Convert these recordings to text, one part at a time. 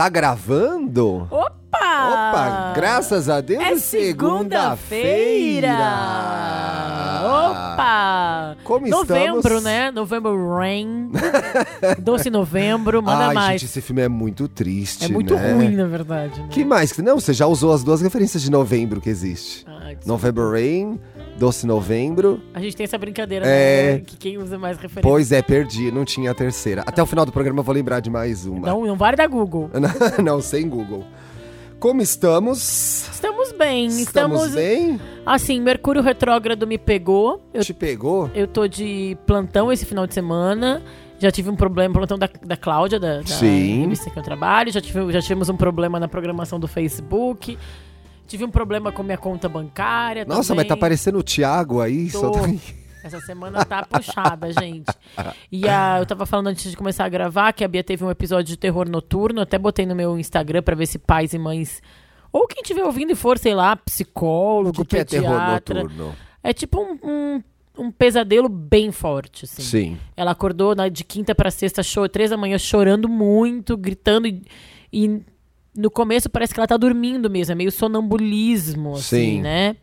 Tá gravando? Opa! Opa, graças a Deus É segunda-feira! Opa! Como Novembro, estamos? né? Novembro Rain. Doce Novembro, manda Ai, mais. gente, esse filme é muito triste, é muito né? ruim, na verdade. Né? Que mais? Não, você já usou as duas referências de novembro que existe. Desculpa. November Rain, Doce Novembro. A gente tem essa brincadeira, É. né? Que quem usa mais referência. Pois é, perdi, não tinha a terceira. Até o final do programa eu vou lembrar de mais uma. Não, não vale da Google. não, sem Google. Como estamos? Estamos bem. Estamos, Estamos, bem? assim, Mercúrio retrógrado me pegou. Eu, Te pegou? eu tô de plantão esse final de semana. Já tive um problema, plantão da, da Cláudia, da, da Sim. revista que eu trabalho. Já, tive, já tivemos um problema na programação do Facebook. Tive um problema com minha conta bancária. Nossa, também. mas tá parecendo o Thiago aí. Tô. tá... Essa semana tá puxada, gente. E a, eu tava falando antes de começar a gravar que a Bia teve um episódio de terror noturno. Até botei no meu Instagram pra ver se pais e mães. Ou quem estiver ouvindo e for, sei lá, O psicólogo, que, que é terror pediatra. noturno? É tipo um, um, um pesadelo bem forte, assim. Sim. Ela acordou na- de quinta pra sexta, cho- três da manhã, chorando muito, gritando. E, e no começo parece que ela tá dormindo mesmo, é meio sonambulismo, assim, Sim. né?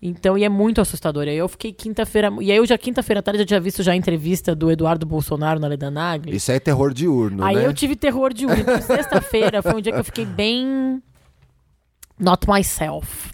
Então, e é muito assustador. Aí eu fiquei quinta-feira. E aí eu já, quinta-feira à tarde, já tinha visto já a entrevista do Eduardo Bolsonaro na Leda Nagli. Isso é terror diurno, Aí né? eu tive terror de unha. Então, Sexta-feira foi um dia que eu fiquei bem. Not myself.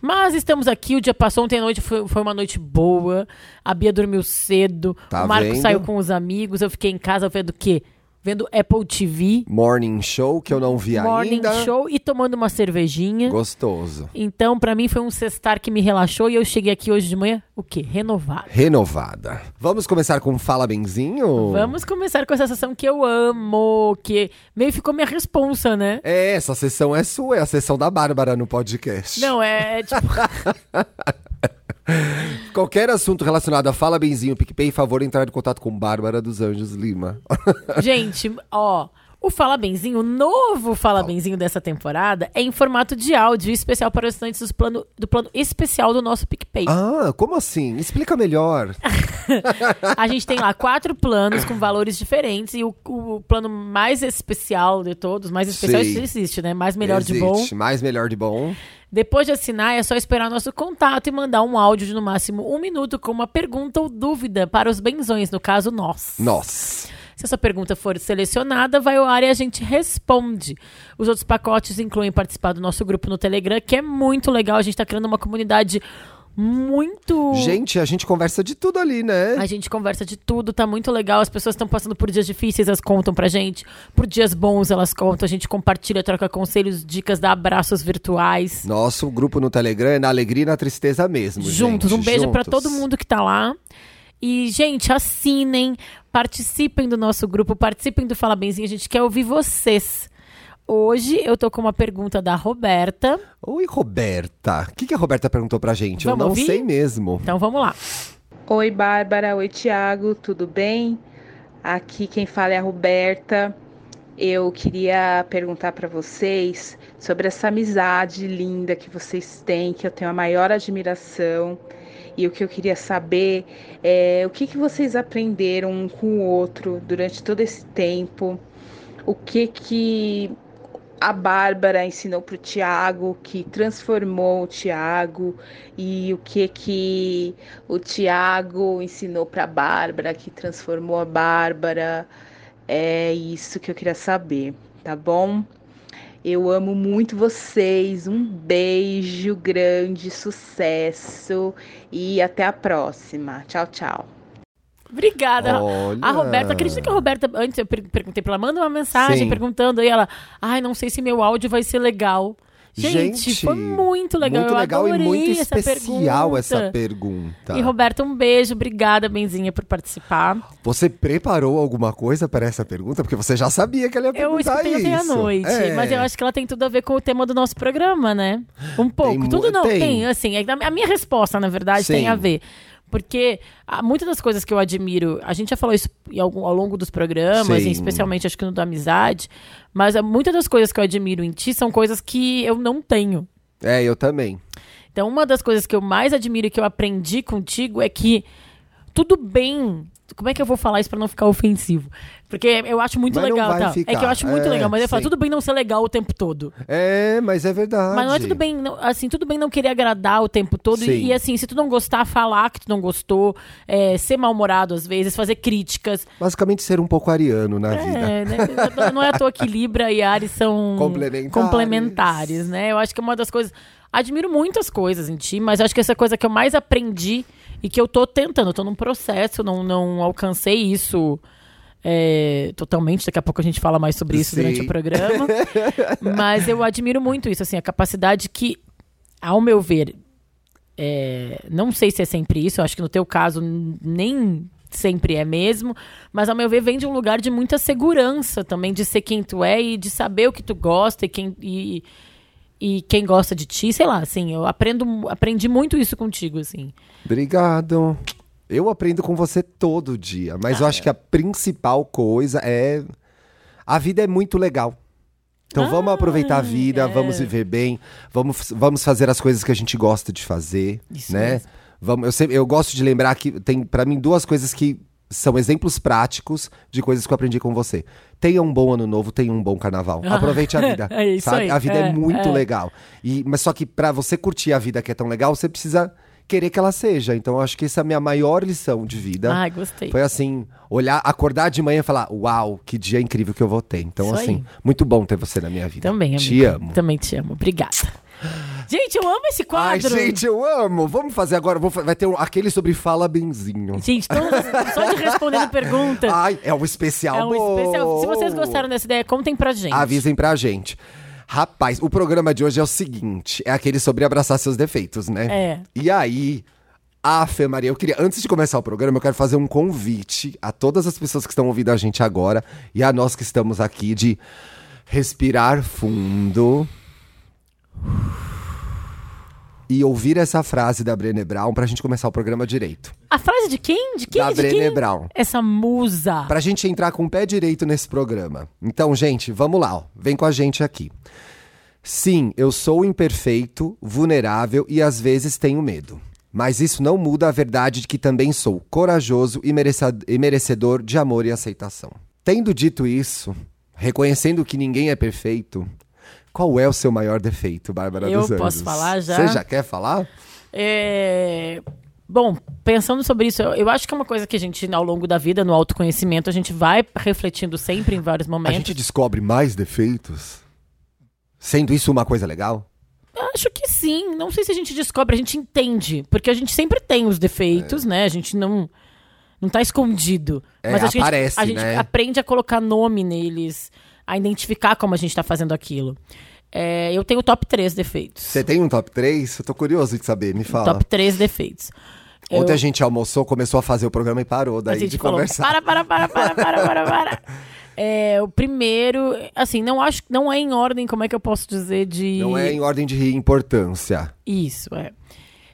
Mas estamos aqui, o dia passou ontem à noite, foi, foi uma noite boa. A Bia dormiu cedo. Tá o Marco vendo? saiu com os amigos. Eu fiquei em casa vendo o quê? Vendo Apple TV, Morning Show, que eu não vi Morning ainda. Show e tomando uma cervejinha. Gostoso. Então, pra mim, foi um sextar que me relaxou e eu cheguei aqui hoje de manhã, o quê? Renovado. Renovada. Vamos começar com Fala Benzinho? Vamos começar com essa sessão que eu amo, que meio ficou minha responsa, né? É, essa sessão é sua, é a sessão da Bárbara no podcast. Não, é, é tipo. Qualquer assunto relacionado a Fala Benzinho, PicPay, favor entrar em contato com Bárbara dos Anjos Lima. Gente, ó. O Fala Benzinho, o novo Fala Benzinho dessa temporada, é em formato de áudio especial para os estudantes do plano, do plano especial do nosso PicPay. ah, como assim? Explica melhor. A gente tem lá quatro planos com valores diferentes e o, o plano mais especial de todos, mais especial Sim. existe, né? Mais melhor de bom. Existe. Mais melhor de bom. Depois de assinar, é só esperar nosso contato e mandar um áudio de no máximo um minuto com uma pergunta ou dúvida para os benzões, no caso nós. Nós. Se a sua pergunta for selecionada, vai ao ar e a gente responde. Os outros pacotes incluem participar do nosso grupo no Telegram, que é muito legal. A gente está criando uma comunidade muito. Gente, a gente conversa de tudo ali, né? A gente conversa de tudo, tá muito legal. As pessoas estão passando por dias difíceis, elas contam pra gente. Por dias bons, elas contam. A gente compartilha, troca conselhos, dicas, dá abraços virtuais. Nosso grupo no Telegram é na alegria e na tristeza mesmo. juntos. gente, um beijo juntos. todo mundo que tá lá. E, gente, assinem, participem do nosso grupo, participem do Fala Benzinho. A gente quer ouvir vocês. Hoje eu tô com uma pergunta da Roberta. Oi, Roberta. O que, que a Roberta perguntou pra gente? Vamos eu não ouvir? sei mesmo. Então vamos lá. Oi, Bárbara. Oi, Tiago. Tudo bem? Aqui quem fala é a Roberta. Eu queria perguntar para vocês sobre essa amizade linda que vocês têm, que eu tenho a maior admiração. E o que eu queria saber é o que, que vocês aprenderam um com o outro durante todo esse tempo. O que que a Bárbara ensinou para o Tiago, que transformou o Tiago, e o que que o Tiago ensinou para a Bárbara, que transformou a Bárbara. É isso que eu queria saber, tá bom? Eu amo muito vocês. Um beijo grande, sucesso e até a próxima. Tchau, tchau. Obrigada. Olha. A Roberta, acredita que a Roberta, antes eu per- perguntei pra ela, manda uma mensagem Sim. perguntando, aí ela, ai, não sei se meu áudio vai ser legal. Gente, Gente, foi muito legal. Muito eu legal e muito essa especial pergunta. essa pergunta. E Roberta, um beijo, obrigada, Benzinha, por participar. Você preparou alguma coisa para essa pergunta? Porque você já sabia que ela ia Eu perguntar escutei isso. ontem à noite, É. mas eu acho que ela tem tudo a ver com o tema do nosso programa, né? Um pouco. mu- tudo não tem. tem, assim, a minha resposta, na verdade, Sim. tem a ver. Porque ah, muitas das coisas que eu admiro, a gente já falou isso algum- ao longo dos programas, especialmente acho que no da amizade, mas ah, muitas das coisas que eu admiro em ti são coisas que eu não tenho. É, eu também. Então, uma das coisas que eu mais admiro e que eu aprendi contigo é que tudo bem. Como é que eu vou falar isso pra não ficar ofensivo? Porque eu acho muito Mas legal, tá? ficar. É que eu acho muito É, legal, mas eu falo, sim. tudo bem não ser legal o tempo todo. É, mas é verdade. Mas não é tudo bem, não- assim, tudo bem não querer agradar o tempo todo. Sim. E, e, assim, se tu não gostar, falar que tu não gostou, é, ser mal-humorado às vezes, fazer críticas. Basicamente ser um pouco ariano na vida. É, né? Não é à toa que Libra e Ares são Complementares. complementares, né? Eu acho que é uma das coisas. Admiro muitas coisas em ti, mas acho que essa coisa que eu mais aprendi e que eu tô tentando, eu tô num processo, não, não alcancei isso é, totalmente. Daqui a pouco a gente fala mais sobre isso Sim. durante o programa. mas eu admiro muito isso, assim, a capacidade que, ao meu ver, é, não sei se é sempre isso, eu acho que no teu caso nem sempre é mesmo, mas ao meu ver vem de um lugar de muita segurança também, de ser quem tu é e de saber o que tu gosta e quem, e, e quem gosta de ti, sei lá, assim, eu aprendo, aprendi muito isso contigo, assim. Obrigado. Eu aprendo com você todo dia, mas Ah, eu acho que a principal coisa é. A vida é muito legal. Então vamos aproveitar a vida, é. vamos viver bem, vamos, vamos fazer as coisas que a gente gosta de fazer, Isso né? mesmo. Vamos, eu, sempre, eu gosto de lembrar que tem, pra mim, duas coisas que são exemplos práticos de coisas que eu aprendi com você. Tenha um bom ano novo, tenha um bom carnaval. Aproveite a vida. É isso sabe? aí, A vida é, é, muito é. legal. E, mas só que pra você curtir a vida que é tão legal, você precisa querer que ela seja. Então eu acho que essa é a minha maior lição de vida. Ai, gostei. Foi assim, olhar, acordar de manhã e falar, uau, que dia incrível que eu vou ter. Então, Isso assim, aí. muito bom ter você na minha vida. Também, Te amigo. amo. Também te amo. Obrigada. Gente, eu amo esse Ai, quadro. gente, eu amo. Vamos fazer agora. vou vai ter um- aquele sobre Fala Benzinho. Gente, todas- só de respondendo perguntas. Ai, é um especial. é um bom. especial. Se vocês gostaram dessa ideia, contem pra gente. Avisem pra gente. Rapaz, o programa de hoje é o seguinte: é aquele sobre abraçar seus defeitos, né? É. E aí, a Fê Maria, eu queria, antes de começar o programa, eu quero fazer um convite a todas as pessoas que estão ouvindo a gente agora e a nós que estamos aqui de respirar fundo e ouvir essa frase da Brené Brown pra gente começar o programa direito. A frase de quem? De quem? Da de Brené quem? Brown. Essa musa. Pra gente entrar com o pé direito nesse programa. Então, gente, vamos lá, ó. Vem com a gente aqui. Sim, eu sou imperfeito, vulnerável e às vezes tenho medo. Mas isso não muda a verdade de que também sou corajoso e, e merecedor de amor e aceitação. Tendo dito isso, reconhecendo que ninguém é perfeito, qual é o seu maior defeito, Bárbara Eu dos Anjos? posso falar já? Você já quer falar? É, Bom, pensando sobre isso, eu eu acho que é uma coisa que a gente, ao longo da vida, no autoconhecimento, a gente vai refletindo sempre em vários A momentos. gente descobre mais defeitos? Sendo isso uma coisa legal? Acho que sim. Não sei se a gente descobre, a gente entende. Porque a gente sempre tem os defeitos, né? A gente não. Não tá escondido. É, Mas que a gente- aparece, a gente, né? aprende a colocar nome neles, a identificar como a gente tá fazendo aquilo. É, eu tenho top 3 defeitos. Você tem um top 3? Eu tô curioso de saber, me fala. Top 3 defeitos. Ontem Eu- a gente almoçou, começou a fazer o programa e parou A daí gente de falou, conversar. para, para, para, para, para, para, para. É, o primeiro, assim, não acho, não é em ordem, como é que eu posso dizer de Não é em ordem de importância. isso, é.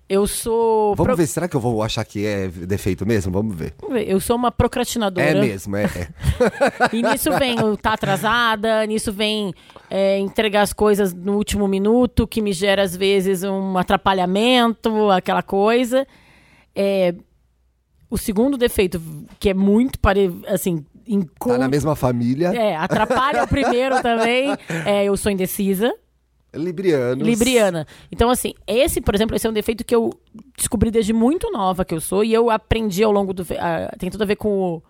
Eu sou Vamos pro- ver, será que eu vou achar que é defeito mesmo? Vamos ver. Vamos ver, eu sou uma procrastinadora. É mesmo, é. é. E nisso vem o tá atrasada, nisso vem é, entregar as coisas no último minuto, que me gera às vezes um atrapalhamento, aquela coisa. É, o segundo defeito, que é muito pare... assim, Tá na mesma família. É, atrapalha o primeiro também. É, eu sou indecisa. Librianos. Libriana. Então, assim, esse, por exemplo, esse é um defeito que eu descobri desde muito nova que eu sou e eu aprendi ao longo do. ah, tem tudo a ver com o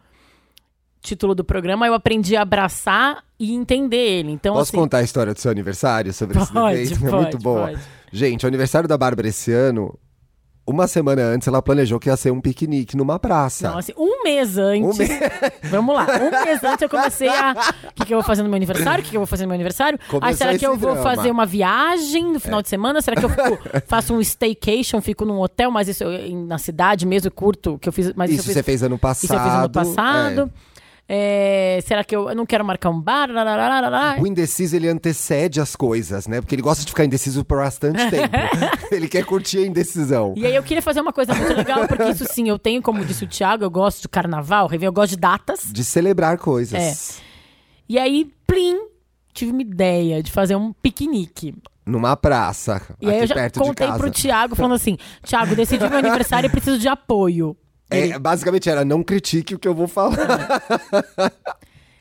título do programa. Eu aprendi a abraçar e entender ele. Então, Posso assim. contar a história do seu aniversário sobre esse Pode, defeito? é pode, muito boa. Gente, o aniversário da Bárbara esse ano, uma semana antes, ela planejou que ia ser um piquenique numa praça. Não, assim, um mês antes. Um me- Vamos lá. Um mês antes eu comecei a. O que, que eu vou fazer no meu aniversário? O que, que eu vou fazer no meu aniversário? Começou Aí será que eu vou drama. fazer uma viagem no final de semana? Será que eu fico- faço um staycation, fico num hotel, mas isso eu- na cidade mesmo, curto, que eu fiz. Mas Isso eu fiz, você fez ano passado. Isso eu fiz ano passado. É, será que eu, eu não quero marcar um bar? O indeciso, ele antecede as coisas, né? Porque ele gosta de ficar indeciso por bastante tempo. ele quer curtir a indecisão. E aí eu queria fazer uma coisa muito legal, porque isso sim, eu tenho, como disse o Thiago, eu gosto de carnaval, eu gosto de datas. De celebrar coisas. É. E aí, plim, tive uma ideia de fazer um piquenique. Numa praça, E aí eu já contei pro Thiago, falando assim, Thiago, decidi meu aniversário e preciso de apoio. Ele- É, basicamente era, não critique o que eu vou falar.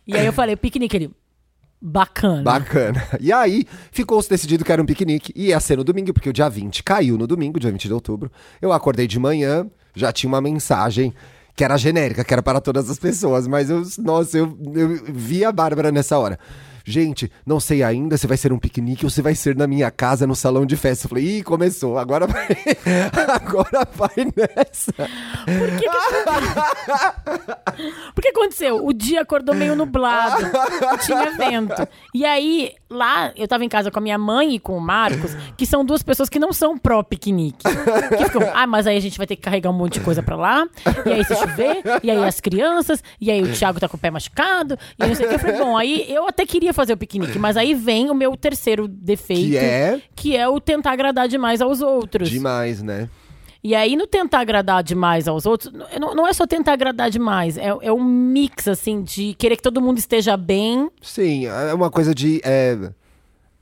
E aí eu falei, piquenique, ele, bacana. Bacana. E aí, ficou-se decidido que era um piquenique. E ia ser no domingo, porque o dia 20 caiu no domingo, dia 20 de outubro. Eu acordei de manhã, já tinha uma mensagem que era genérica, que era para todas as pessoas. Mas eu, nossa, eu, eu vi a Bárbara nessa hora. Gente, não sei ainda se vai ser um piquenique ou se vai ser na minha casa, no salão de festa. Eu falei, ih, começou, agora vai, agora vai nessa. O que aconteceu? O dia acordou meio nublado, tinha vento. E aí, lá, eu tava em casa com a minha mãe e com o Marcos, que são duas pessoas que não são pró-piquenique. Que ficam, ah, mas aí a gente vai ter que carregar um monte de coisa pra lá, e aí se chover, e aí as crianças, e aí o Thiago tá com o pé machucado, e aí não sei o que. Eu falei, bom, aí eu até queria fazer o piquenique, mas aí vem o meu terceiro defeito, Que é? que é o tentar agradar demais aos outros. Demais, né? E aí, no tentar agradar demais aos outros, não, não é só tentar agradar demais, é, é um mix, assim, de querer que todo mundo esteja bem. Sim, é uma coisa de. É,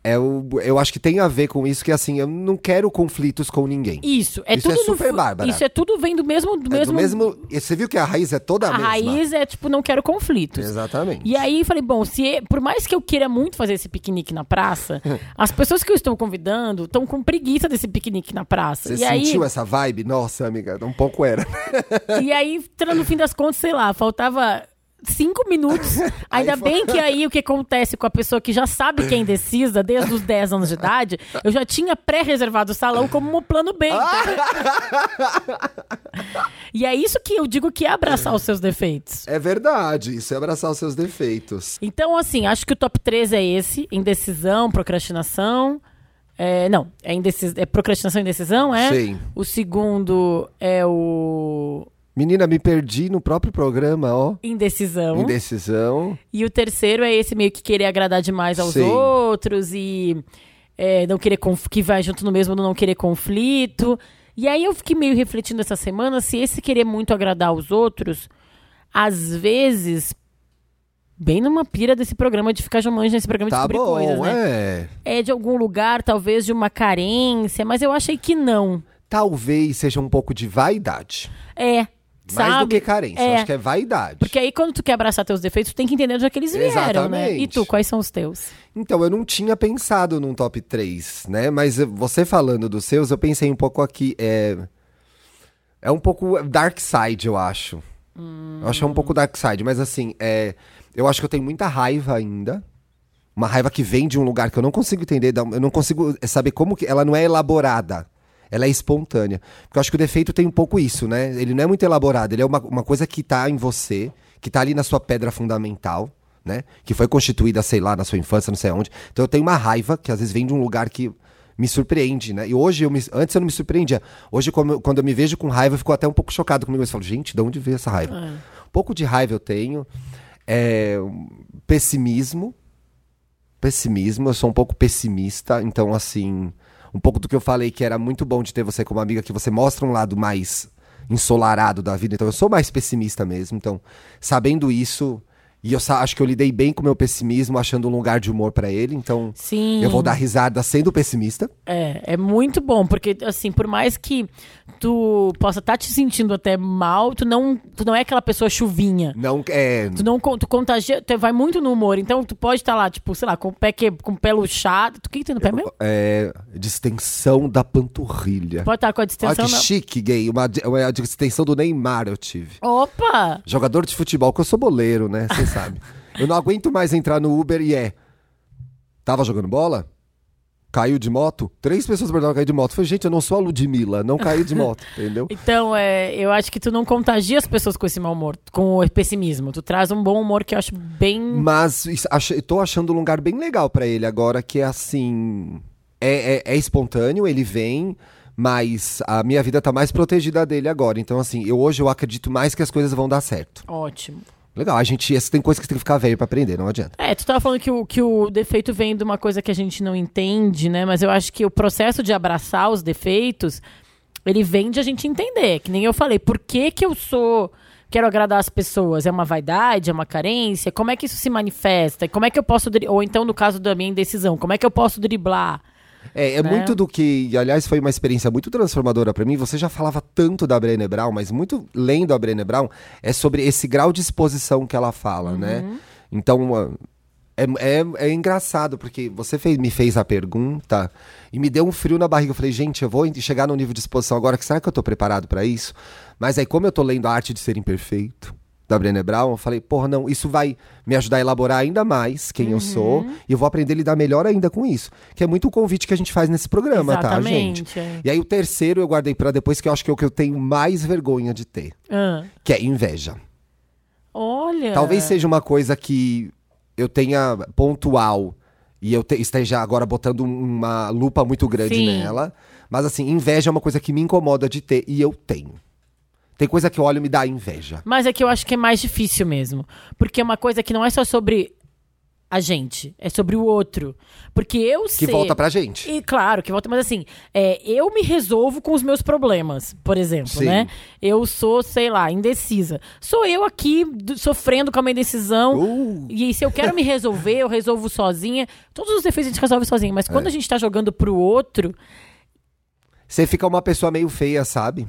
é o, eu acho que tem a ver com isso, que assim, eu não quero conflitos com ninguém. Isso, é Isso é tudo. no super Bárbara. Isso é tudo vem do mesmo. Do É mesmo, do mesmo. e Você viu que a raiz é toda a, a mesma? raiz é tipo, não quero conflitos. Exatamente. E aí falei, bom, se por mais que eu queira muito fazer esse piquenique na praça, as pessoas que eu estou convidando estão com preguiça desse piquenique na praça. Você e aí, sentiu essa vibe? Nossa, amiga, um pouco era. E aí, no fim das contas, sei lá, faltava cinco minutos. Ainda bem que aí o que acontece com a pessoa que já sabe que é indecisa desde os 10 anos de idade, eu já tinha pré-reservado o salão como um plano B. entendeu? e é isso que eu digo que é abraçar os seus defeitos. É verdade, isso é abraçar os seus defeitos. Então, assim, acho que o top 3 é esse: indecisão, procrastinação. É, não, é, indecis... é procrastinação e indecisão, é? Sim. O segundo é o Menina, me perdi no próprio programa, ó. indecisão. Indecisão. E o terceiro é esse meio que querer agradar demais aos Sim. outros e é, não querer que vai junto no mesmo não querer conflito. E aí eu fiquei meio refletindo essa semana se esse querer muito agradar aos outros, às vezes, bem numa pira desse programa de ficar jamães nesse programa de Tá descobrir bom, coisas, né? é. É de algum lugar, talvez de uma carência, mas eu achei que não. Talvez seja um pouco de vaidade. É. Mais sabe? do que carência. É. acho que é vaidade. Porque aí, quando tu quer abraçar teus defeitos, tu tem que entender onde é que eles vieram, né? E Exatamente. tu, quais são os teus? Então, eu não tinha pensado num top 3, né? Mas você falando dos seus, eu pensei um pouco aqui. É, é um pouco dark side, eu acho. Eu acho que é um pouco dark side, mas assim, é, eu acho que eu tenho muita raiva ainda. Uma raiva que vem de um lugar que eu não consigo entender, eu não consigo saber como que. Ela não é elaborada. Ela é espontânea. Porque eu acho que o defeito tem um pouco isso, né? Ele não é muito elaborado, ele é uma, uma coisa que tá em você, que tá ali na sua pedra fundamental, né? Que foi constituída, sei lá, na sua infância, não sei onde. Então eu tenho uma raiva que às vezes vem de um lugar que me surpreende, né? E hoje eu me, antes eu não me surpreendia. Hoje quando eu, me vejo com raiva, eu fico até um pouco chocado comigo. Eu falo, gente, de onde veio essa raiva? Um pouco de raiva eu tenho. É, pessimismo. Pessimismo, eu sou um pouco pessimista, então assim, um pouco do que eu falei que era muito bom de ter você como amiga, que você mostra um lado mais ensolarado da vida, então eu sou mais pessimista mesmo, então sabendo isso, e eu acho que eu lidei bem com o meu pessimismo, achando um lugar de humor pra ele, então Sim. eu vou dar risada sendo pessimista. É, é muito bom, porque assim, por mais que tu possa estar te sentindo até mal, tu não, tu não é aquela pessoa chuvinha. Não é. Tu não tu contagia, tu vai muito no humor, então tu pode estar lá, tipo, sei lá, com o pé que, com o pé luxado. Tu o que, que tem no pé mesmo? É, distensão da panturrilha. Pode estar com a Olha distensão que na... chique, gay. Uma, uma distensão do Neymar eu tive. Opa! Jogador de futebol, que eu sou boleiro, né? Você sabe. Eu não aguento mais entrar no Uber e é. Tava jogando bola? Caiu de moto? Três pessoas perguntaram cair de moto. Eu falei, gente, eu não sou a Ludmilla, não caí de moto, entendeu? Então, é, eu acho que tu não contagia as pessoas com esse mau humor, com o pessimismo. Tu traz um bom humor que eu acho bem. Mas ach- tô achando um lugar bem legal pra ele agora, que é assim. É, é- é espontâneo, ele vem, mas a minha vida tá mais protegida dele agora. Então, assim, eu hoje eu acredito mais que as coisas vão dar certo. Ótimo. Legal, a gente essa tem coisa que tem que ficar velho pra aprender, não adianta. É, tu tava falando que o, que o defeito vem de uma coisa que a gente não entende, né? Mas eu acho que o processo de abraçar os defeitos, ele vem de a gente entender. Que nem eu falei, por que que eu sou... Quero agradar as pessoas. É uma vaidade? É uma carência? Como é que isso se manifesta? Como é que eu posso... Ou então, no caso da minha indecisão, como é que eu posso driblar? É, é Né? muito do que, aliás, foi uma experiência muito transformadora pra mim. Você já falava tanto da Brené Brown, mas muito lendo a Brené Brown é sobre esse grau de exposição que ela fala, né? Então, ah, é, é, é engraçado, porque você fez- me fez a pergunta e me deu um frio na barriga. Eu falei, gente, eu vou chegar no nível de exposição agora, que será que eu tô preparado pra isso? Mas aí, como eu tô lendo A Arte de Ser Imperfeito, da Brené Brown, eu falei, porra, não, isso vai me ajudar a elaborar ainda mais quem eu sou e eu vou aprender a lidar melhor ainda com isso. Que é muito o convite que a gente faz nesse programa, tá, gente? Exatamente, é. E aí o terceiro eu guardei pra depois, que eu acho que é o que eu tenho mais vergonha de ter, Ah, que é inveja. olha... Talvez seja uma coisa que eu tenha pontual e eu te- esteja agora botando uma lupa muito grande Sim. nela. Mas assim, inveja é uma coisa que me incomoda de ter e eu tenho. Tem coisa que eu olho e me dá inveja. Mas é que eu acho que é mais difícil mesmo. Porque é uma coisa que não é só sobre a gente, é sobre o outro. Porque eu Que sei. volta pra gente. E claro, que volta, mas assim, é, eu me resolvo com os meus problemas, por exemplo, Sim. né? Eu sou, sei lá, indecisa. Sou eu aqui d- sofrendo com a minha indecisão. Uh. E se eu quero me resolver, eu resolvo sozinha. Todos os defeitos a gente resolve sozinho. Mas É. quando a gente tá jogando pro outro, Você fica uma pessoa meio feia, sabe?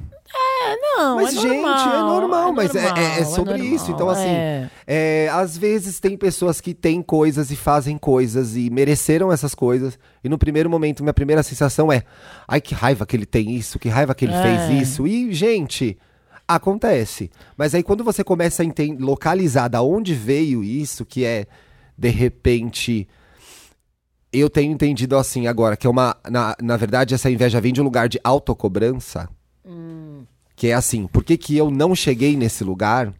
Não, Mas, é gente, normal, é normal, mas é- normal, é- é sobre normal, isso. Então, assim, é. É, às vezes tem pessoas que têm coisas e fazem coisas e mereceram essas coisas. E no primeiro momento, minha primeira sensação é: ai, que raiva que ele tem isso, que raiva que ele É. fez isso. E, gente, acontece. Mas aí quando você começa a localizar da onde veio isso, que é, de repente. Eu tenho entendido assim agora, que é uma. Na, na verdade, essa inveja vem de um lugar de autocobrança. Que é assim, por que, que eu não cheguei nesse lugar?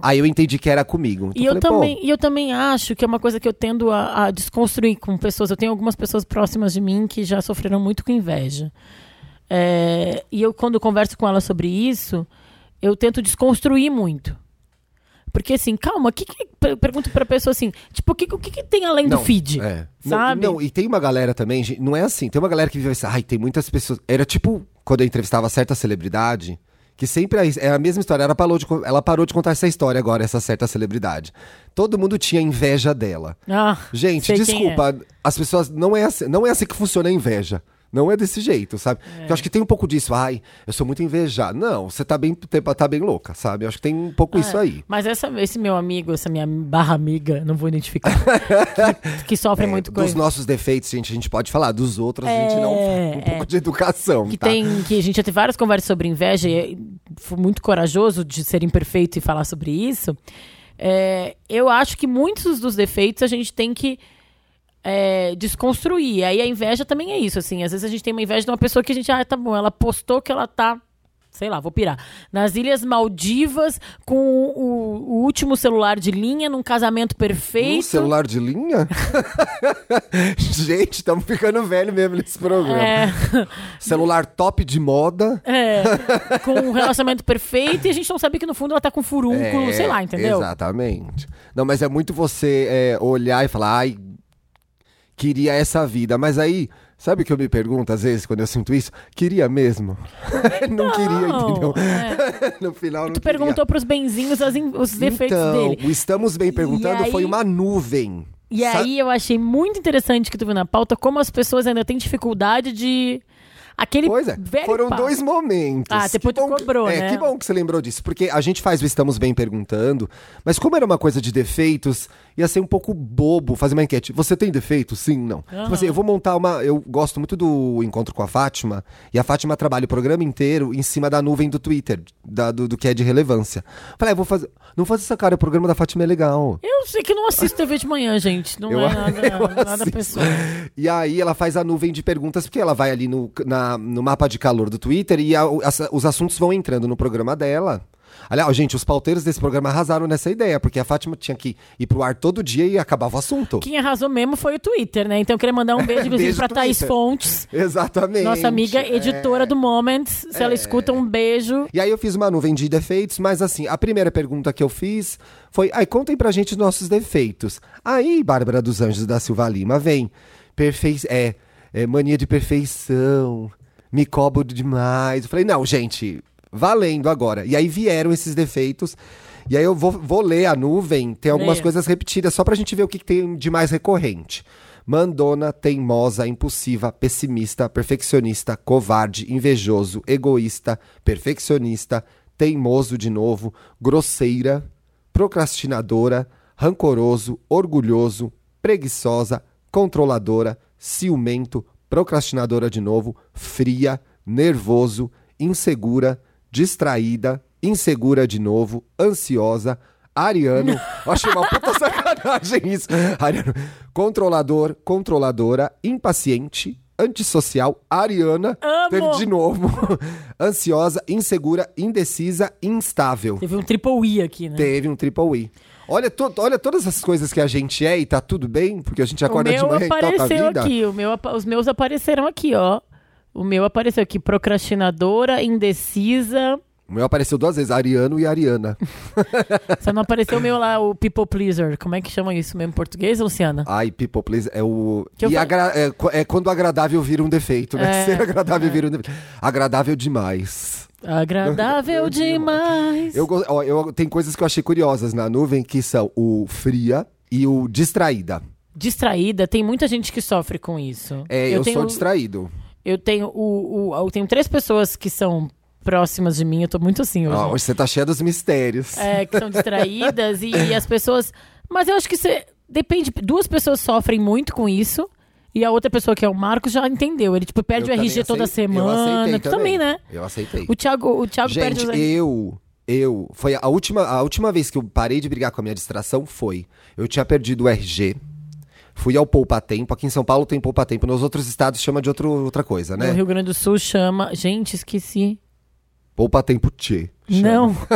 Aí eu entendi que era comigo. Então E eu, falei, também, e eu também acho que é uma coisa que eu tendo a, a desconstruir com pessoas. Eu tenho algumas pessoas próximas de mim que já sofreram muito com inveja. É, e eu, quando converso com elas sobre isso, eu tento desconstruir muito. Porque assim, calma, que que, per- pergunto pra pessoa assim, tipo, o que, que, que tem além do Não, feed? É. Sabe? Não, não, e tem uma galera também, não é assim, tem uma galera que vive assim, ai, tem muitas pessoas. Era tipo, quando eu entrevistava certa celebridade, que sempre é a mesma história. Ela parou, de, ela parou de contar essa história agora, essa certa celebridade. Todo mundo tinha inveja dela. Ah, Gente, quem desculpa, as pessoas. Não é, assim, não é assim que funciona a inveja. Não é desse jeito, sabe? Porque Eu acho que tem um pouco disso. Ai, eu sou muito invejado. Não, você tá bem, tá bem louca, sabe? Eu acho que tem um pouco isso aí. Mas essa, esse meu amigo, essa minha barra amiga, não vou identificar, que, que sofre É, muito com dos isso. nossos defeitos, gente, a gente pode falar. Dos outros, a gente não. É, Um pouco de educação. que tá? tem que a gente já teve várias conversas sobre inveja e foi muito corajoso de ser imperfeito e falar sobre isso. É, eu acho que muitos dos defeitos a gente tem que é, desconstruir. Aí a inveja também é isso, assim. Às vezes a gente tem uma inveja de uma pessoa que a gente, ah, tá bom, ela postou que ela tá. Sei lá, vou pirar. Nas Ilhas Maldivas, com o, o último celular de linha, num casamento perfeito. Um celular de linha? gente, estamos ficando velho mesmo nesse programa. É, Celular top de moda. é, com um relacionamento perfeito e a gente não sabe que no fundo ela tá com furúnculo, É, sei lá, entendeu? Exatamente. Não, mas é muito você é, olhar e falar, ai, queria essa vida. Mas aí, sabe o que eu me pergunto às vezes quando eu sinto isso? Queria mesmo? não queria, Não, entendeu? é. no final não Tu queria. perguntou pros benzinhos as in- os defeitos então, dele. o Estamos Bem Perguntando aí- foi uma nuvem. E aí eu achei muito interessante que tu viu na pauta como as pessoas ainda têm dificuldade de. Aquele Pois é, foram papo. dois momentos. Ah, depois Que tu que- cobrou, é, né? Que bom que você lembrou disso, porque a gente faz o Estamos Bem Perguntando, mas como era uma coisa de defeitos, ia ser um pouco bobo fazer uma enquete. Você tem defeito? Sim, não. Tipo assim, eu vou montar uma... Eu gosto muito do encontro com a Fátima, e a Fátima trabalha o programa inteiro em cima da nuvem do Twitter, da- do, do que é de relevância. Falei, ah, vou fazer... Não faz essa cara, o programa da Fátima é legal. Eu sei que não assisto TV de manhã, gente. Não Eu- é nada, eu nada pessoal. E aí ela faz a nuvem de perguntas, porque ela vai ali no, na- no mapa de calor do Twitter e a- as- os assuntos vão entrando no programa dela. Aliás, gente, os pauteiros desse programa arrasaram nessa ideia, porque a Fátima tinha que ir pro ar todo dia e acabava o assunto. Quem arrasou mesmo foi o Twitter, né? Então eu queria mandar um beijo, inclusive, Beijo pra Thaís. Fontes, Exatamente. nossa amiga É. editora do Moments. Se ela escuta, um beijo. E aí eu fiz uma nuvem de defeitos, mas assim, a primeira pergunta que eu fiz foi: ai, contem pra gente os nossos defeitos. Aí, Bárbara dos Anjos da Silva Lima, vem. Perfei é, é, mania de perfeição, me cobro demais. Eu falei, não, gente, valendo agora. E aí vieram esses defeitos. E aí eu vou, vou ler a nuvem, tem algumas Leia. coisas repetidas, só pra gente ver o que, que tem de mais recorrente. Mandona, teimosa, impulsiva, pessimista, perfeccionista, covarde, invejoso, egoísta, perfeccionista, teimoso de novo, grosseira, procrastinadora, rancoroso, orgulhoso, preguiçosa, controladora, ciumento, procrastinadora de novo, fria, nervoso, insegura, distraída, insegura de novo, ansiosa, ariano. Eu achei uma puta sacanagem isso. Ariano. Controlador, controladora, impaciente, antissocial, ariana. Amo! Teve de novo. Ansiosa, insegura, indecisa, instável. Teve um triple I aqui, né? Teve um triple I. Olha, to- olha todas as coisas que a gente é e tá tudo bem, porque a gente acorda de manhã e toca a vida. aqui, o meu, os meus apareceram aqui, ó. O meu apareceu aqui, procrastinadora, indecisa. O meu apareceu duas vezes, Ariano e Ariana. Só não apareceu o meu lá, o people pleaser. Como é que chama isso mesmo em português, Luciana? Ai, people, please, é o... Que eu e agra- é, é quando agradável vira um defeito, né? É, Ser agradável vira um defeito. Agradável demais. Agradável demais. Eu, ó, eu, tem coisas que eu achei curiosas na nuvem, que são o fria e o distraída. Distraída, tem muita gente que sofre com isso. É, eu, tenho, sou distraído. Eu tenho o, o- eu tenho três pessoas que são próximas de mim, eu tô muito assim hoje. Ó, hoje você tá cheia dos mistérios. É, que são distraídas e, as pessoas. Mas eu acho que você. Depende. Duas pessoas sofrem muito com isso. E a outra pessoa, que é o Marcos, já entendeu. Ele, tipo, perde Eu o RG também toda eu semana. aceitei Tu também, né? Eu aceitei. O Thiago, o Thiago perde Gente, os eu. Eu. Foi a última, a última vez que eu parei de brigar com a minha distração foi. Eu tinha perdido o RG. Fui ao Poupa Tempo. Aqui em São Paulo tem Poupa Tempo. Nos outros estados chama de outro, outra coisa, No né? Rio Grande do Sul chama. Gente, esqueci. Poupa Tempo Tchê. chama. Não.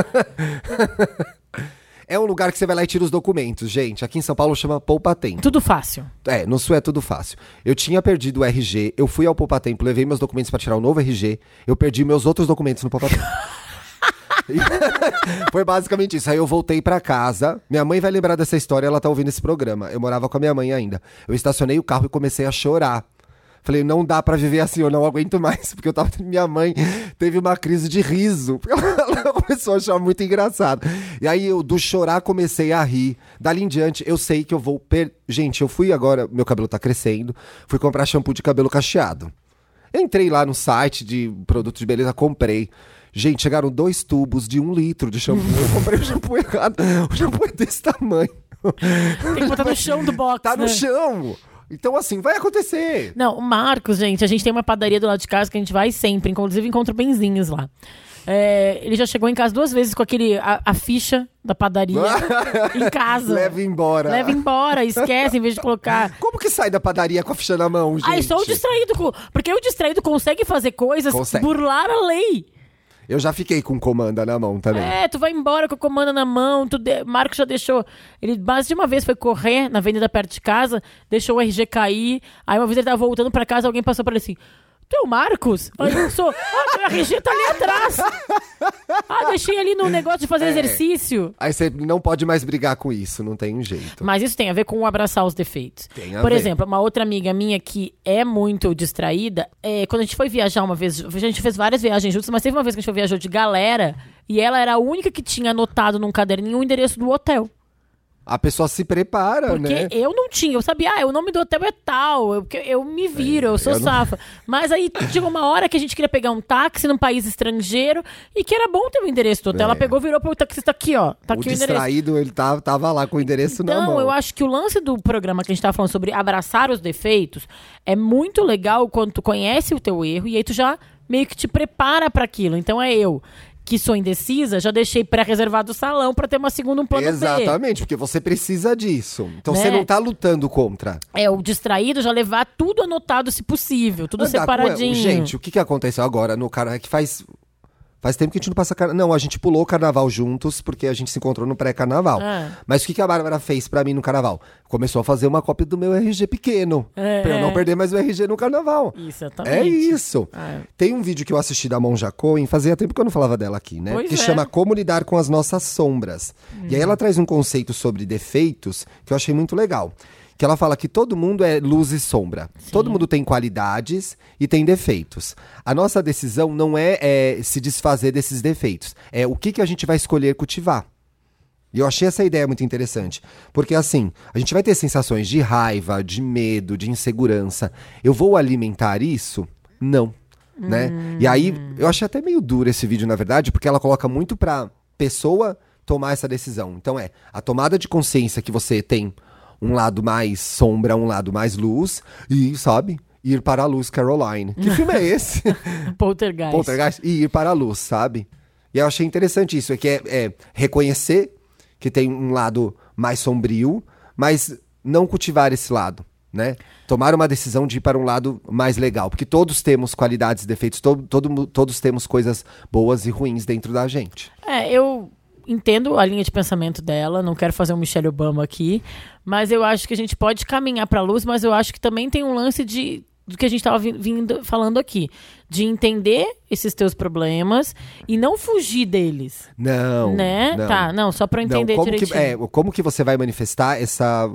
É um lugar que você vai lá e tira os documentos, gente. Aqui em São Paulo chama Poupa Tempo. Tudo fácil. É, no Sul é tudo fácil. Eu tinha perdido o RG, eu fui ao Poupa Tempo, levei meus documentos pra tirar o novo RG, eu perdi meus outros documentos no Poupa Tempo. Foi basicamente isso. Aí eu voltei pra casa. Minha mãe vai lembrar dessa história, ela tá ouvindo esse programa. Eu morava com a minha mãe ainda. Eu estacionei o carro e comecei a chorar. Falei, não dá pra viver assim, eu não aguento mais. Porque eu tava. Minha mãe teve uma crise de riso. Ela começou a achar muito engraçado. E aí eu, do chorar, comecei a rir. Dali em diante, eu sei que eu vou. Per... Gente, eu fui agora, meu cabelo tá crescendo. Fui comprar shampoo de cabelo cacheado. Entrei lá no site de produto de beleza, comprei. Gente, chegaram dois tubos de um litro de shampoo. Eu comprei o shampoo errado. O shampoo é desse tamanho. Tem que botar no chão do box. Tá no né? chão. Então, assim, vai acontecer. Não, o Marcos, gente, a gente tem uma padaria do lado de casa que a gente vai sempre, inclusive encontra benzinhos lá. É, ele já chegou em casa duas vezes com aquele a, a ficha da padaria em casa. Leva embora. Leva embora, esquece em vez de colocar. Como que sai da padaria com a ficha na mão, gente? Ah, só o distraído. Porque o distraído consegue fazer coisas, Consegue. burlar a lei. Eu já fiquei com comanda na mão também. É, tu vai embora com comanda na mão, tu de... Marcos já deixou. Ele mais de uma vez foi correr na avenida perto de casa, deixou o RG cair. Aí uma vez ele tava voltando pra casa, alguém passou pra ele assim. O Marcos? Aí eu sou. Ah, teu RG tá ali atrás. Ah, deixei ali no negócio de fazer É. exercício. Aí você não pode mais brigar com isso, não tem jeito. Mas isso tem a ver com abraçar os defeitos. Tem a Por ver. exemplo, uma outra amiga minha que é muito distraída, é, quando a gente foi viajar uma vez, a gente fez várias viagens juntos, mas teve uma vez que a gente viajar de galera e ela era a única que tinha anotado num caderninho o endereço do hotel. A pessoa se prepara, Porque né? eu não tinha, eu sabia, ah, o nome do hotel é tal, eu, porque eu me viro, eu sou eu não- safa. Mas aí chegou uma hora que a gente queria pegar um táxi num país estrangeiro e que era bom ter o endereço do hotel. É. Ela pegou, virou pro taxista aqui, ó. Tá o aqui o endereço. distraído, ele tava, tava lá com o endereço na mão. Então, eu acho que o lance do programa que a gente tava falando sobre abraçar os defeitos é muito legal quando tu conhece o teu erro e aí tu já meio que te prepara pra aquilo. Então é eu que sou indecisa, já deixei pré-reservado o salão pra ter uma segunda um plano B. Exatamente, porque você precisa disso. Então Né? você não tá lutando contra. É o distraído já levar tudo anotado se possível, tudo Andar com- separadinho. Gente, o que, que aconteceu agora no cara que faz. Faz tempo que a gente não passa carnaval. Não, a gente pulou o carnaval juntos, porque a gente se encontrou no pré-carnaval. Ah. Mas o que, que a Bárbara fez pra mim no carnaval? Começou a fazer uma cópia do meu RG pequeno. É, pra eu não perder mais o RG no carnaval. Exatamente. É isso. É. Tem um vídeo que eu assisti da Monja Cohen, fazia tempo que eu não falava dela aqui, né? Pois que é. chama Como Lidar com as Nossas Sombras. E aí ela traz um conceito sobre defeitos que eu achei muito legal. Que ela fala que todo mundo é luz e sombra. Todo mundo tem qualidades e tem defeitos. A nossa decisão não é, é, se desfazer desses defeitos. É o que, que a gente vai escolher cultivar. E eu achei essa ideia muito interessante. Porque assim, a gente vai ter sensações de raiva, de medo, de insegurança. Eu vou alimentar isso? Não. Né? E aí, eu achei até meio duro esse vídeo, na verdade, porque ela coloca muito pra pessoa tomar essa decisão. Então é a tomada de consciência que você tem um lado mais sombra, um lado mais luz, e, sabe, ir para a luz, Caroline. Que filme é esse? Poltergeist. Poltergeist e ir para a luz, sabe? E eu achei interessante isso, é que é, é reconhecer que tem um lado mais sombrio, mas não cultivar esse lado, né? Tomar uma decisão de ir para um lado mais legal, porque todos temos qualidades e defeitos, todo, todo todos temos coisas boas e ruins dentro da gente. É, eu entendo a linha de pensamento dela, não quero fazer um Michelle Obama aqui, mas eu acho que a gente pode caminhar para a luz, mas eu acho que também tem um lance de do que a gente estava vindo falando aqui, de entender esses teus problemas e não fugir deles, Não. né? não. Tá, não, só para eu Não, entender como que, direitinho. é, como que você vai manifestar essa,